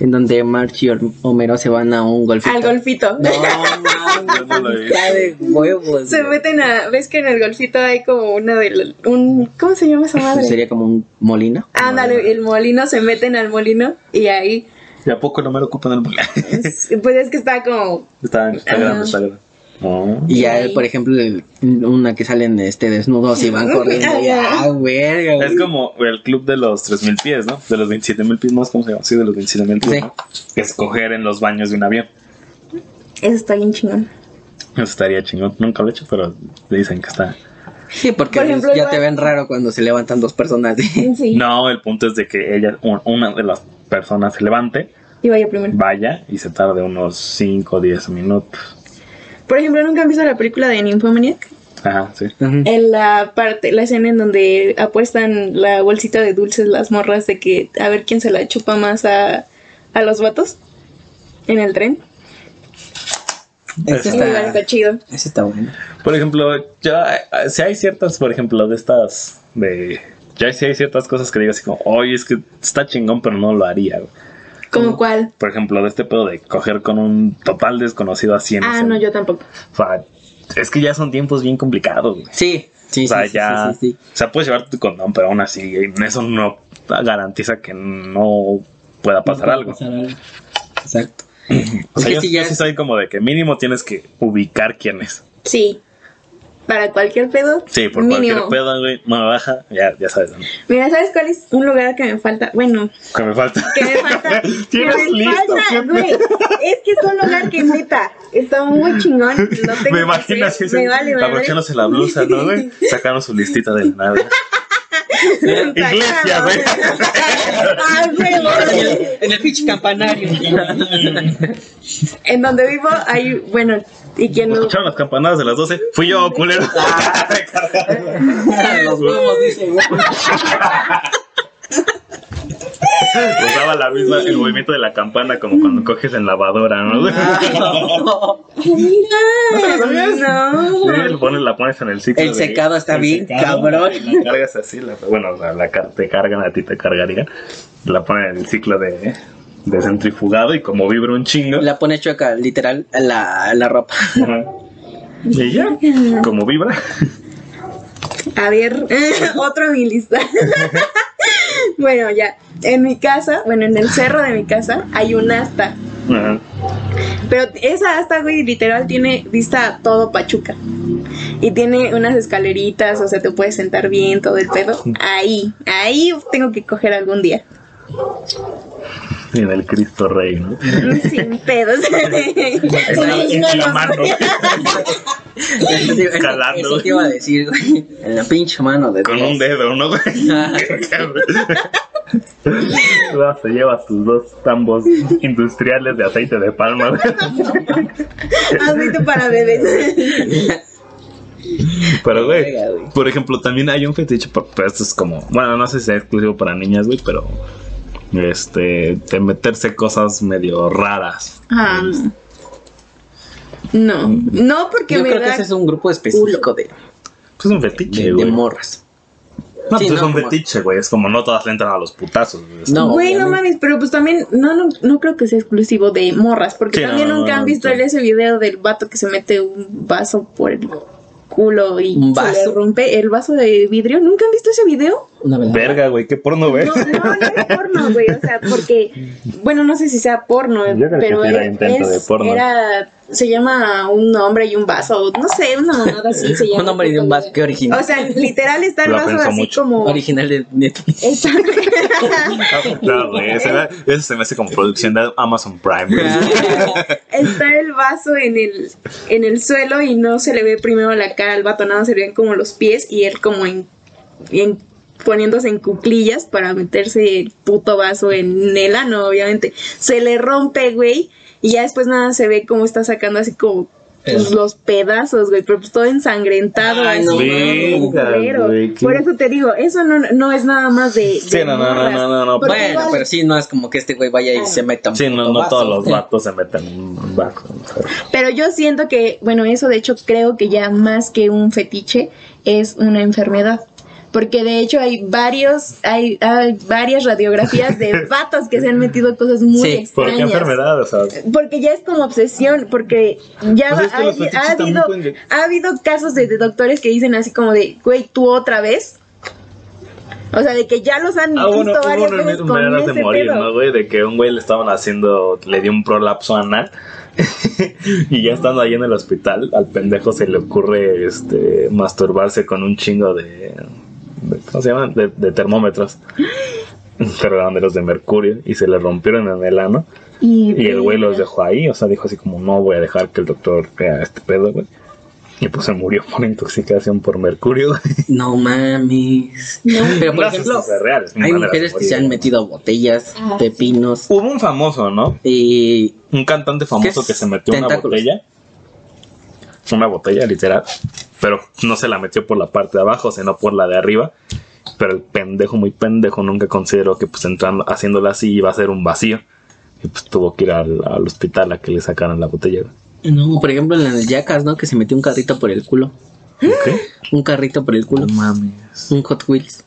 en donde March y Hom- Homero se van a un golfito. Al golfito. No, Yo no lo mames, vi. está de huevos. Se meten a, ves que en el golfito hay como una de la- un, ¿cómo se llama esa madre? Sería como un molino. Ándale, el molino, se meten al molino y ahí, ¿Y a poco no me lo ocupan el es- pues es que está como, Está, está grande, está grande. No. Y ya, por ejemplo, el- una que salen este desnudos y van corriendo. y, ah, verga, güey. Es como el club de los 3000 pies, ¿no? De los 27000 pies, ¿no? ¿Cómo se llama? Sí, de los 27000 pies. Sí. ¿no? Escoger en los baños de un avión. eso está bien chingón. Eso estaría chingón. Nunca lo he hecho, pero dicen que está. Sí, porque Por ejemplo, ya te ven raro cuando se levantan dos personas. Sí. No, el punto es de que ella, un- una de las personas se levante, Y vaya primero. vaya y se tarde unos 5 o 10 minutos. Por ejemplo, ¿nunca han visto la película de Nymphomaniac? Ajá, sí. En la parte, la escena en donde apuestan la bolsita de dulces las morras de que a ver quién se la chupa más a, a los vatos en el tren. Este Eso. Igual está, está chido. ese está bueno. Por ejemplo, ya, eh, si hay ciertas, por ejemplo, de estas, de, ya si hay ciertas cosas que digo así como, oye, es que está chingón, pero no lo haría. güey". ¿Como cuál? Por ejemplo, de este pedo de coger con un total desconocido así en Ah, ese- no, yo tampoco. O sea, es que ya son tiempos bien complicados, güey. Sí, sí, o sea, sí, sí, ya, sí, sí, sí. o sea, puedes llevar tu condón, pero aún así, eso no garantiza que no pueda pasar Puede algo. pasar algo. Exacto. O sea, que yo, sí, ya yo sí soy como de que mínimo tienes que ubicar quién es. Sí. Para cualquier pedo. Sí, por mínimo. cualquier pedo, güey, me baja, ya, ya sabes. Mira, ¿sabes cuál es un lugar que me falta? Bueno, Que me falta. que me falta. que Tienes me listo, falta, güey. Es que es un lugar que neta está muy chingón. Tengo Me que imagino hacer, así, Me vale, vale. la blusa, ¿no, güey? Sacando su listita de nada. Iglesia, güey. Ay, huevo. En el pinche campanario. En donde vivo hay, bueno, y quien no. Escucharon las campanadas de las 12. Fui yo, culero. Los huevos, dice. Usaba la misma, el movimiento de la campana como cuando coges en lavadora, ¿no? Mira, no. Sí, pones, la pones en el ciclo. El de- secado está el bien, secado, cabrón. La cargas así, la- bueno, la, car- te cargan, a ti te cargarían. La ponen en el ciclo de, de centrifugado y como vibra un chingo. La pone chueca, literal, la, la ropa. Ajá. Y ya, como vibra. A ver, otro mi lista. Bueno, ya. En mi casa, bueno, en el cerro de mi casa hay un asta. Ajá. Pero esa hasta, güey, literal tiene vista a todo Pachuca. Y tiene unas escaleritas, o sea, te puedes sentar bien, todo el pedo. Ahí, ahí tengo que coger algún día. En el Cristo Rey, ¿no? Sin pedos. En la mano. Jalando. Eso te iba a decir, güey. En la pinche mano de Con Dios. un dedo, ¿no, güey? Vas, Se lleva tus dos tambos industriales de aceite de palma. güey. Aceite para bebés. Pero, güey, por ejemplo, también hay un fetiche, pero esto es como, bueno, no sé si es exclusivo para niñas, güey, pero este, de meterse cosas medio raras. Ah, no. No, porque Yo me creo que ese es un grupo específico de, Pues es un fetiche, de, de güey. No, morras. pues Sí, es no, un como- fetiche, güey. Es como no todas le entran a los putazos. güey. No, Güey, no mames, pero pues también no, no, no creo que sea exclusivo de morras, porque Sí, también no, nunca no, han visto no. ese video del vato que se mete un vaso por el culo y ¿Un se le rompe el vaso de vidrio. ¿Nunca han visto ese video? Una. Verga, güey, qué porno, güey. No, no, no es porno, güey, o sea, porque, bueno, no sé si sea porno, Yo creo que pero sí era es- intento de porno. era, se llama un hombre y un vaso, no sé, una mamada así se llama. Un hombre y un vaso, qué original. O sea, literal está el Lo vaso así mucho. como... original de Netflix. Está- No, güey, ese se me hace como producción de Amazon Prime. está el vaso en el, en el suelo y no se le ve primero la cara al vato, se ven como los pies y él como en, en- poniéndose en cuclillas para meterse el puto vaso en el ano, obviamente. Se le rompe, güey, y ya después nada se ve como está sacando así como pues, los pedazos, güey, pero pues todo ensangrentado, Ay, así, no güey, Por eso te digo, eso no, no es nada más de... Sí, de no, no, no, no, no, Bueno, igual- pero sí, no es como que este güey vaya y se meta un Sí, no, puto no vaso. todos los vatos se meten en un vaso. Pero yo siento que, bueno, eso de hecho creo que ya más que un fetiche es una enfermedad. Porque de hecho hay varios, hay, hay varias radiografías de vatos que se han metido cosas muy Sí, ¿Por extrañas. qué enfermedad? O sea, Porque ya es como obsesión, porque ya Pues es que ha, habido, ha habido casos de, de doctores que dicen así como de, güey, tú otra vez. O sea, de que ya los han Ah, visto bueno, varias veces con de morir, pedo. ¿no, güey? De que un güey le estaban haciendo, le dio un prolapso anal. y ya estando ahí en el hospital, al pendejo se le ocurre este masturbarse con un chingo de, de- ¿cómo se llaman? De, de termómetros. Pero eran de los de mercurio y se le rompieron en el ano. Y, Y el güey los dejó ahí, o sea, dijo así como, no voy a dejar que el doctor vea este pedo, güey. Y pues se murió por intoxicación por mercurio, güey. No mames. Pero por No, ejemplo, eso es real, es mi hay mujeres que se han metido botellas, Ah, pepinos Hubo un famoso, ¿no? y Un cantante ¿Qué famoso que se metió una botella. Una botella, literal. Pero no se la metió por la parte de abajo, sino por la de arriba. Pero el pendejo, muy pendejo, nunca consideró que pues entrando, haciéndola así iba a ser un vacío. Y pues tuvo que ir al, al hospital a que le sacaran la botella. no, por ejemplo en el Jackass, ¿no? Que se metió un carrito por el culo. ¿Qué? Un carrito por el culo. mames. Un Hot Wheels.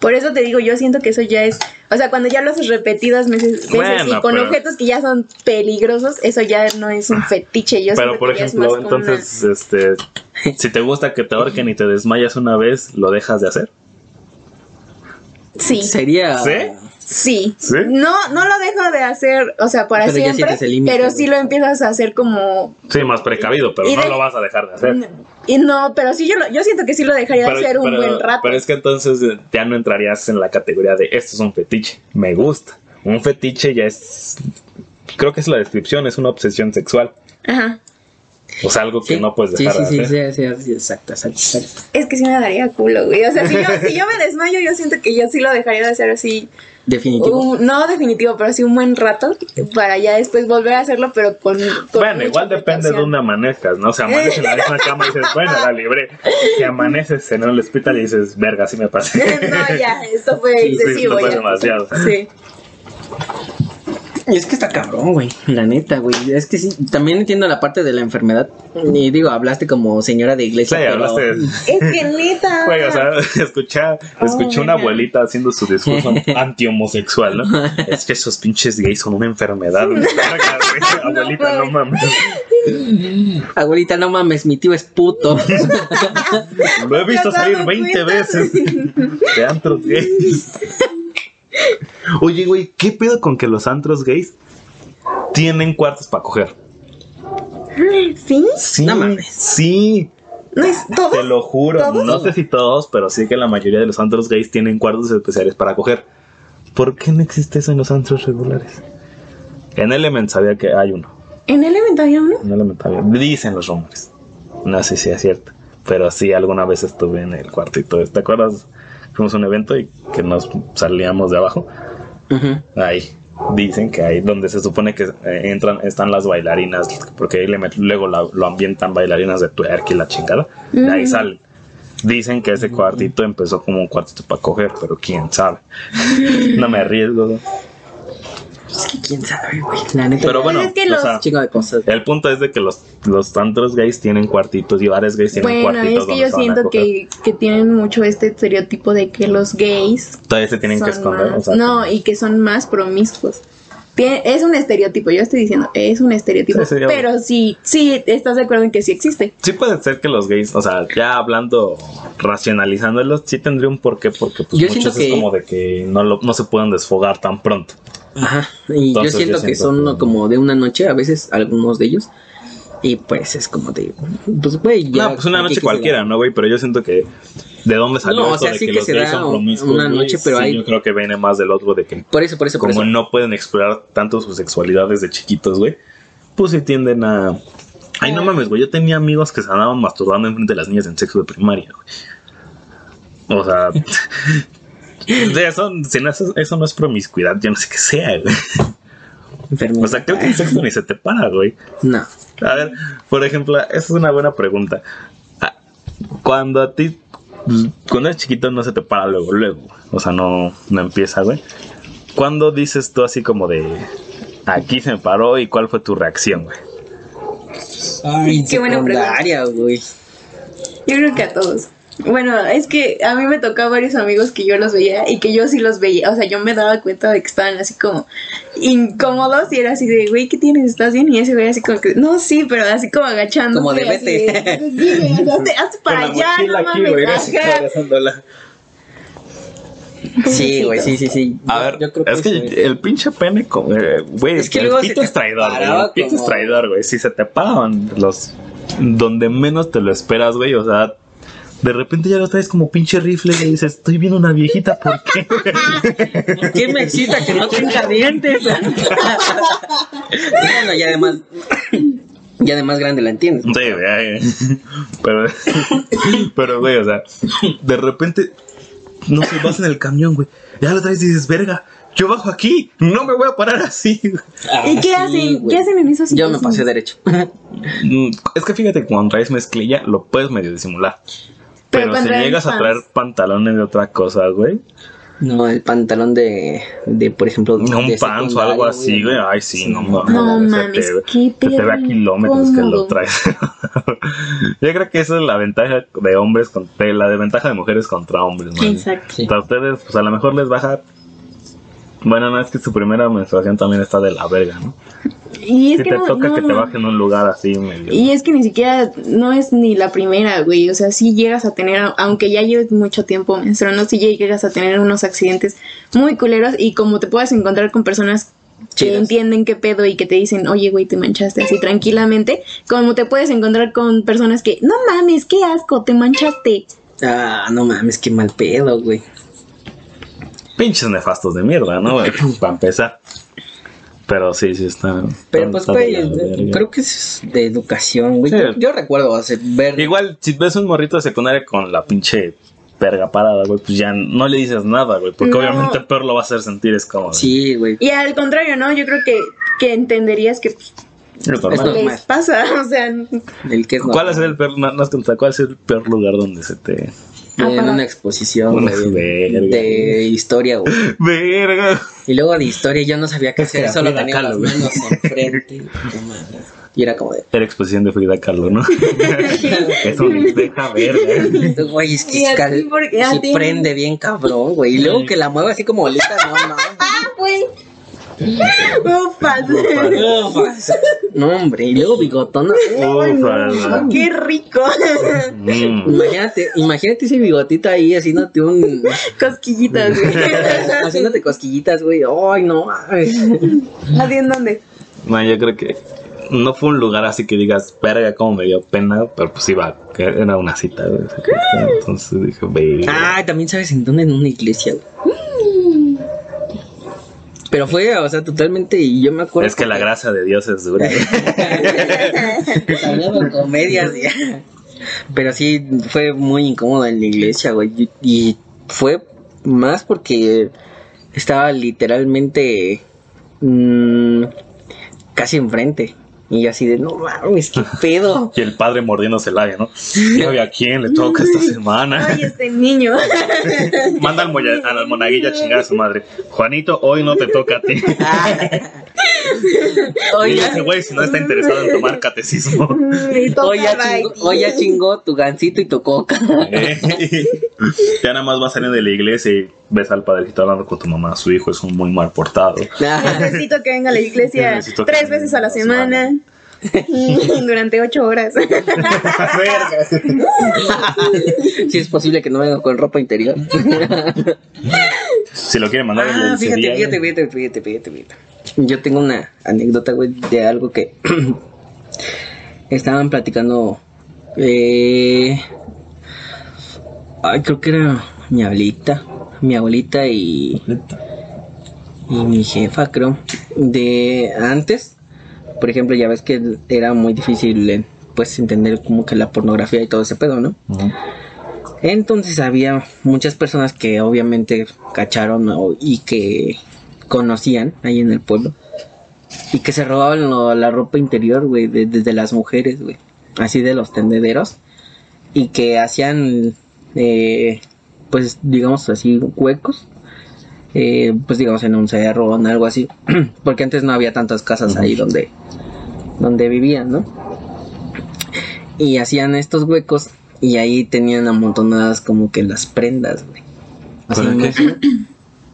Por eso te digo, yo siento que eso ya es, o sea, cuando ya lo haces repetidas veces, Bueno, y con pero- objetos que ya son peligrosos, eso ya no es un fetiche. Yo Pero por ejemplo, una- entonces, este, si te gusta que te ahorquen y te desmayas una vez, ¿lo dejas de hacer? sí, Sería. ¿Sí? Sí, ¿Sí? No, no lo dejo de hacer, o sea, para Pero siempre, pero sí lo empiezas a hacer como Sí, más precavido, pero no de- lo vas a dejar de hacer. y no, pero sí yo lo, yo siento que sí lo dejaría de hacer un pero- buen rato. pero es que entonces eh, ya no entrarías en la categoría de esto es un fetiche. Me gusta. Un fetiche ya es. Creo que es la descripción, es una obsesión sexual. Ajá. O sea, algo que Sí, no puedes dejar sí, de sí, hacer. sí, sí, sí, exacto, exacto, exacto. Es que sí me daría culo, güey. O sea, si yo, si yo me desmayo, yo siento que yo sí lo dejaría de hacer así Definitivo. Un- no definitivo, pero sí un buen rato para ya después volver a hacerlo, pero con. con Bueno, igual depende de dónde amanezcas, ¿no? O sea, amaneces en la misma cama y dices, bueno, la libré. Si amaneces en el hospital y dices, verga, sí me pasé. no, ya, esto fue Sí, sí, excesivo. esto fue ya. demasiado. Sí. Y es que está cabrón, güey. La neta, güey. Es que sí, también entiendo la parte de la enfermedad. Y digo, hablaste como señora de Sí, iglesia. pero- hablaste. Es que neta. Güey, o sea, escuché, escuché Oh, una abuelita haciendo su discurso anti-homosexual, ¿no? Es que esos pinches gays son una enfermedad. güey. Verga, güey. Abuelita, no mames. Abuelita, no mames, mi tío es puto. Lo he visto ¿Te has salir dado 20 cuenta? veces de antros gays. Oye, güey, ¿qué pedo con que los antros gays tienen cuartos para coger. ¿Sí? Sí, No mames. sí, ¿No es todo? te lo juro. ¿Todos? No sé si todos, pero sí que la mayoría de los antros gays tienen cuartos especiales para coger. ¿Por qué no existe eso en los antros regulares? En Element sabía que hay uno. ¿En Element había uno? En Element había. Dicen los rumores. No sé si es cierto. Pero sí, alguna vez estuve en el cuartito. ¿Te acuerdas? Fuimos a un evento y que nos salíamos de abajo. Ahí. Dicen que ahí donde se supone que eh, entran, están las bailarinas, porque ahí le met- luego la- lo ambientan bailarinas de twerk y la chingada. De ahí Ujú. salen. Dicen que ese cuartito empezó como un cuartito para coger, pero quién sabe. No me arriesgo. ¿no? Es que quién sabe, güey. La neta. Pero bueno, es que o los- sea, Chingo de cosas. el punto es de que los, los antros gays tienen cuartitos y bares gays tienen Bueno, cuartitos. es que yo siento que, que tienen mucho este estereotipo de que los gays Todavía se tienen que esconder. más- o sea, no, y que son más promiscuos. Es un estereotipo, yo estoy diciendo, es un estereotipo, Sí, pero sí, sí, estás de acuerdo en que sí existe. Sí puede ser que los gays, o sea, ya hablando, racionalizándolos, sí tendría un porqué, porque pues Yo muchos siento es que- como de que no, lo, no se pueden desfogar tan pronto. Ajá. Y Entonces, yo siento yo que siento son que- como de una noche, a veces algunos de ellos. Y pues es como de. Pues, güey, ya. no, pues una ¿qué noche cualquiera, ¿no, güey? Pero yo siento que de dónde salió No, o eso sea, de sí que, que los se gays da son promiscuos, una noche, pero sí, hay- yo creo que viene más del otro de que Por eso, por eso, por como eso. no pueden explorar tanto sus sexualidades de chiquitos, güey, pues se tienden a... Ay, no mames, güey, yo tenía amigos que se andaban masturbando enfrente de las niñas en sexo de primaria, güey. O sea... eso, eso, eso no es promiscuidad, yo no sé qué sea, güey. Enfermedad. O sea, creo que el sexo ni se te para, güey. No. A ver, por ejemplo, esa es una buena pregunta. Ah, Cuando a ti, cuando eres chiquito, no se te para luego, luego. O sea, no, no empieza, güey. ¿Cuándo dices tú así como de aquí se me paró y cuál fue tu reacción, güey? Ay, Qué buena secundaria, güey. Yo creo que a todos. Bueno, es que a mí me tocó varios amigos que yo los veía y que yo sí los veía. O sea, yo me daba cuenta de que estaban así como incómodos y era así de, güey, ¿qué tienes? ¿Estás bien? Y ese güey así como que, no, sí, pero así como agachando. Como de vete. Sí, güey, hazte, hazte para allá, no mames. Sí, güey, sí, sí, sí. A Yo- ver, yo creo es que el pinche pene, como, eh, güey, Es que el luego pito es traidor, güey. El pito es traidor, güey. Si se te paraban los donde menos te lo esperas, güey, o sea, de repente ya lo traes como pinche rifle y dices, estoy viendo una viejita, ¿por qué? ¿Por qué me excita que no tenga dientes? bueno, y además. Y además grande la entiendes. Sí, güey. Pero, pero, güey, o sea, de repente, no sé, vas en el camión, güey. Ya lo traes y dices, verga, yo bajo aquí, no me voy a parar así. güey". ¿Y qué Ah, sí, hacen? güey. ¿Qué hacen en esos Yo me pasé derecho. Mm, Es que fíjate cuando traes mezclilla, lo puedes medio disimular. Pero si llegas a traer pantalones de otra cosa, güey, No, el pantalón de, de por ejemplo, un de pants o algo así, güey, ay, sí, no mames. No se mames, te- qué Se te ve a perro kilómetros que lo traes. Yo creo que esa es la ventaja de hombres contra la desventaja de mujeres contra hombres, man. Exacto. Sí. A ustedes, pues a lo mejor les baja. Bueno, no es que su primera menstruación también está de la verga, ¿no? Y es Si que te no- toca no, que te no. baje en un lugar así medio. Y es que ni siquiera no es ni la primera, güey. O sea, sí llegas a tener, aunque ya lleves mucho tiempo menstruando, sí llegas a tener unos accidentes muy culeros. Y como te puedas encontrar con personas que entienden qué pedo y que te dicen, oye, güey, te manchaste así tranquilamente. Como te puedes encontrar con personas que, no mames, qué asco, te manchaste. Ah, no mames, qué mal pedo, güey. Pinches nefastos de mierda, ¿no? Para empezar. Pero sí, sí está. Pero pues, güey, verga. creo que es de educación, güey. Sí. Yo, yo recuerdo hacer, ver. Igual, si ves un morrito de secundaria con la pinche perga parada, güey, pues ya no le dices nada, güey. Porque No. obviamente peor lo va a hacer sentir, es como. Sí, güey. Y al contrario, ¿no? Yo creo que, que entenderías que pues, Es normal. Es normal. les pasa. O sea, El que es ¿Cuál es el peor, no, no cuál es el peor lugar donde se te. En una exposición, de historia, güey. Verga. Y luego de historia yo no sabía qué hacer, solo Frida tenía Kahlo, las manos enfrente. y era como de, Era exposición de Frida Kahlo, ¿no? Eso me deja verga. güey, es que cal- sí prende bien cabrón, güey. Y luego que la mueve así como bolita, no, no. ah, güey. Ufas. No, hombre. Y luego bigotona. Qué rico. Mm. Imagínate, imagínate ese bigotito ahí haciéndote un. Cosquillitas, güey. haciéndote cosquillitas, güey. Ay, no. ¿Así en dónde? No, yo creo que no fue un lugar así que digas, verga, como me dio pena, pero pues iba, que era una cita, güey. Entonces dije, verga. Ah, también sabes en dónde, en una iglesia, güey. Pero fue, o sea, totalmente, y yo me acuerdo. Es que la gracia de Dios es dura. Comedias, ya. Pero sí, fue muy incómodo en la iglesia, güey. Y y fue más porque estaba literalmente mm, casi enfrente. Y yo así de, no mames, qué pedo. Y el padre mordiéndose el labio, ¿no? ¿Y a quién le toca esta semana? Ay, este niño. Manda al moya- a la monaguilla a chingar a su madre. Juanito, hoy no te toca a ti. A ya, ese güey si no está interesado en tomar catecismo. Hoy ya chingó, hoy ya chingó tu gancito y tu coca. Eh, ya nada más vas saliendo de la iglesia y ves al padrecito hablando con tu mamá. Su hijo es un muy mal portado. Necesito que venga a la iglesia Necesito tres veces a la a la semana. Durante ocho horas. si es posible que no venga con ropa interior. Si lo quieren mandar en Ah, el fíjate, fíjate, fíjate, fíjate, fíjate, fíjate. Yo tengo una anécdota, güey, de algo que estaban platicando. Eh... Ay, creo que era mi abuelita, mi abuelita y, y mi jefa, creo. De antes, por ejemplo, ya ves que era muy difícil, eh, pues, entender como que la pornografía y todo ese pedo, ¿no? Entonces había muchas personas que obviamente cacharon o- y que conocían ahí en el pueblo y que se robaban lo- la ropa interior, güey, de, de- de las mujeres, güey, así de los tendederos y que hacían, eh, pues digamos así, huecos, eh, pues digamos en un cerro o en algo así, porque antes no había tantas casas ahí donde, donde vivían, ¿no? Y hacían estos huecos y ahí tenían amontonadas como que las prendas, güey. Así, ¿Para.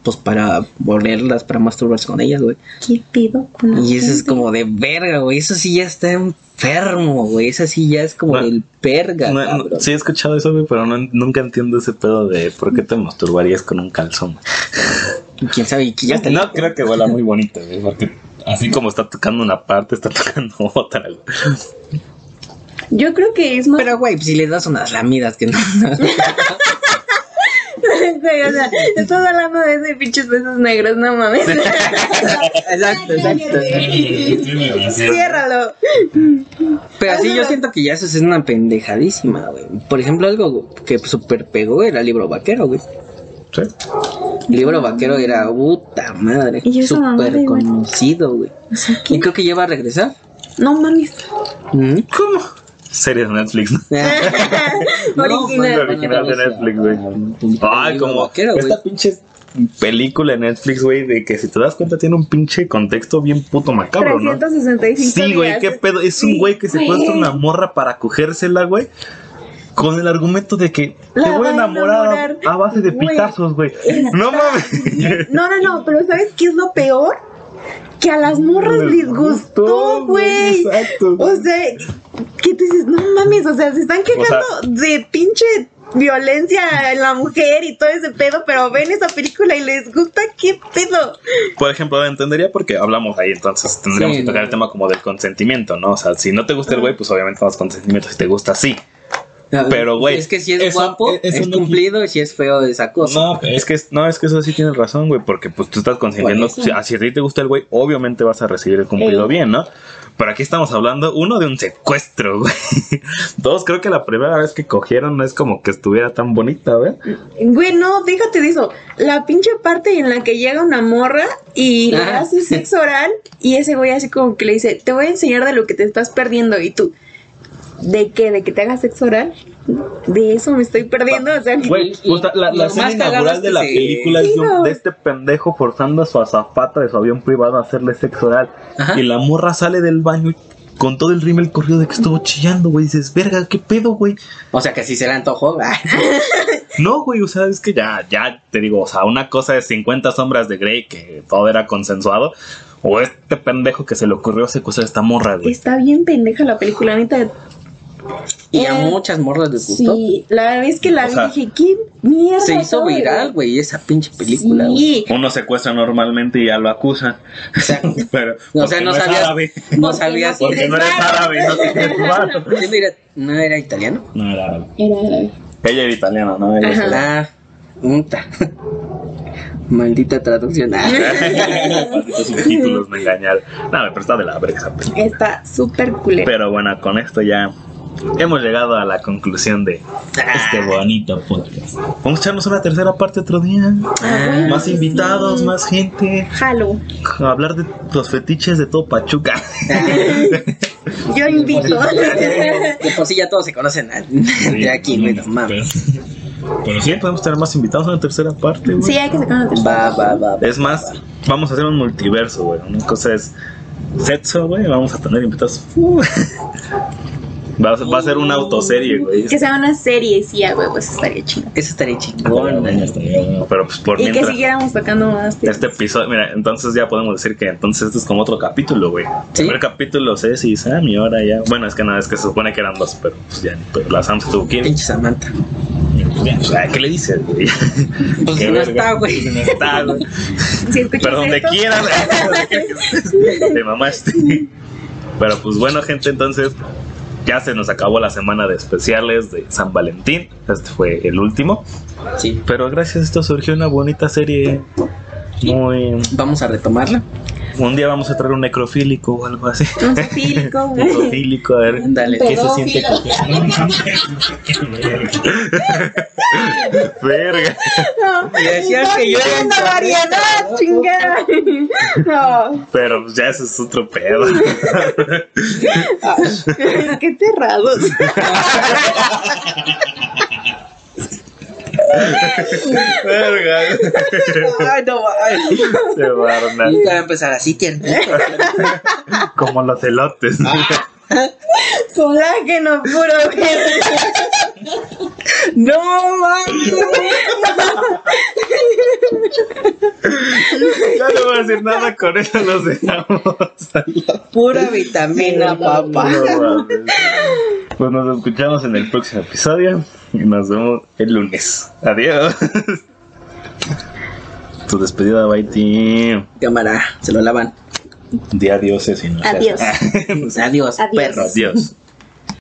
Pues para volverlas, para masturbarse con ellas, güey. ¿Qué pido con Y eso es como de verga, güey. Eso sí ya está enfermo, güey. Eso sí ya es como No, del verga, No, no, cabrón. sí he escuchado eso, güey, pero no, nunca entiendo ese pedo de por qué te masturbarías con un calzón. Quién sabe, y ya está No creo que huela muy bonito, güey, porque así como está tocando una parte, está tocando otra. güey. Yo creo que es más. Pero, güey, pues si le das unas lamidas que no. Güey, o sea, estás hablando de ese pinches besos negros, no mames. exacto, exacto. Ciérralo. Pero sí, yo siento que ya eso es una pendejadísima, güey. Por ejemplo, algo que súper pegó era el libro vaquero, güey. Sí. Libro vaquero era puta madre. ¿Y esa mamada, Súper conocido, güey. O sea, Y creo que ya va a regresar. No mames. ¿Mm? ¿Cómo? Series de Netflix. ¿no? Original. Original de Netflix, güey. Ay, como vaquero, esta pinche película de Netflix, güey, de que si te das cuenta tiene un pinche contexto bien puto macabro, ¿no? 365 Sí, güey, qué pedo. Es un Sí, güey que se güey. cuesta una morra para cogérsela, güey. Con el argumento de que La te voy a enamorar a- enamorar. a base de pitazos, güey. No mames. No, no, no, pero ¿sabes qué es lo peor? Que a las morras les gustó, güey. Exacto. O sea, que tú dices, no mames, o sea, se están quejando de pinche violencia en la mujer y todo ese pedo, pero ven esa película y les gusta, ¿qué pedo? Por ejemplo, entendería porque hablamos ahí, entonces tendríamos Sí, que tocar no. el tema como del consentimiento, ¿no? O sea, si no te gusta el güey, pues obviamente vas consentimiento. Si te gusta, sí. Pero, güey, Es que si es eso- guapo, eso es no- cumplido, y si es feo, es acoso. No, es que no, es que eso sí tienes razón, güey, porque pues tú estás consintiendo, Por eso. si, si a ti te gusta el güey, obviamente vas a recibir el cumplido Ey. bien, ¿no? Pero aquí estamos hablando, uno, de un secuestro, güey. Dos, creo que la primera vez que cogieron no es como que estuviera tan bonita, güey. Güey, no, déjate de eso. La pinche parte en la que llega una morra y le Ah. hace sexo oral y ese güey así como que le dice, te voy a enseñar de lo que te estás perdiendo y tú, ¿de qué? ¿De que te hagas sexo oral? De eso me estoy perdiendo, o sea, Güey, la, la más escena inaugural de la se- película es de, un- de este pendejo forzando a su azafata de su avión privado a hacerle sexo oral. Ajá. Y la morra sale del baño y con todo el rímel corrido de que estuvo chillando, güey. Dices, verga, ¿qué pedo, güey? O sea que si se le antojó. No, güey, o sea, es que ya, ya te digo, o sea, una cosa es 50 sombras de Grey, que todo era consensuado, o este pendejo que se le ocurrió secuestrar a esta morra, güey. está bien pendeja la película, neta. Y a Eh, muchas morras les gustó. Sí, la vez que la O vi sea, dije, ¿qué mierda? Se hizo soy, viral, güey, esa pinche película, güey. Sí, Uno secuestra normalmente y ya lo acusan. Pero, O sea, no es sabías, árabe. no sabías. Porque Porque no eres árabe, no tienes mano. Sí, mira, ¿No era italiano? No era árabe. era árabe. Ella era italiana, ¿no? Ella Ajá. Unta. Maldita traducción. Ah. Los subtítulos me engañaron. No, pero está de la verga. Está súper culera. Pero bueno, con esto ya hemos llegado a la conclusión de Este bonito podcast. vamos a echarnos una tercera parte otro día. Ah, Más invitados, más gente. Jalo. A hablar de los fetiches de todo Pachuca. Yo invito. De por sí ya todos se conocen a- de aquí, güey, no mames. Pero, pero Sí, podemos tener más invitados en la tercera parte, güey. sí, hay que sacar una tercera. Va, va, va. va. Es más, vamos a hacer un multiverso, güey. Una cosa es sexo, güey. Vamos a tener invitados. Uh. Va, a- va a ser una autoserie, güey. Que sea una serie, sí, a huevos, estaría chido. Eso estaría bueno, chingón. estaría- Pero pues por Y que siguiéramos tocando más. temas. Este episodio, mira, entonces ya podemos decir que entonces esto es como otro capítulo, güey. Sí. El primer capítulo Ceci y Sam y ahora ya. Bueno, es que nada, es que se supone que eran dos, pero pues ya, pero la Sam se tuvo que ir. Pinche Samantha. Pues, ah, ¿Qué le dices, güey? Pues Qué no está, güey. No está, güey. Si Pero donde esto, quieras, te mamaste. Pero pues bueno, gente, entonces ya se nos acabó la semana de especiales de San Valentín. Este fue el último. Sí. Pero gracias a esto surgió una bonita serie. Muy. Vamos a retomarla. Un día vamos a traer un necrofílico o algo así. Un zoofílico, güey. Necrofílico, a ver. Dale. ¿Qué se siente? Verga. No, Y decías no, que yo era en Mariana, chingada. No, Pero pues ya eso es otro pedo. ay, qué cerrados. Verga. Ay, no, barna. Nunca va a empezar así, tiernito. Como los elotes. Colágeno puro, güey. No, mames. Ya no voy a decir nada con eso, nos dejamos. Pura vitamina, papá. No. Pues nos escuchamos en el próximo episodio y nos vemos el lunes. Adiós. Tu despedida, Baiti. Cámara, se lo lavan. Di adiós, si no. Adiós. Adiós, Adiós. perros. Adiós.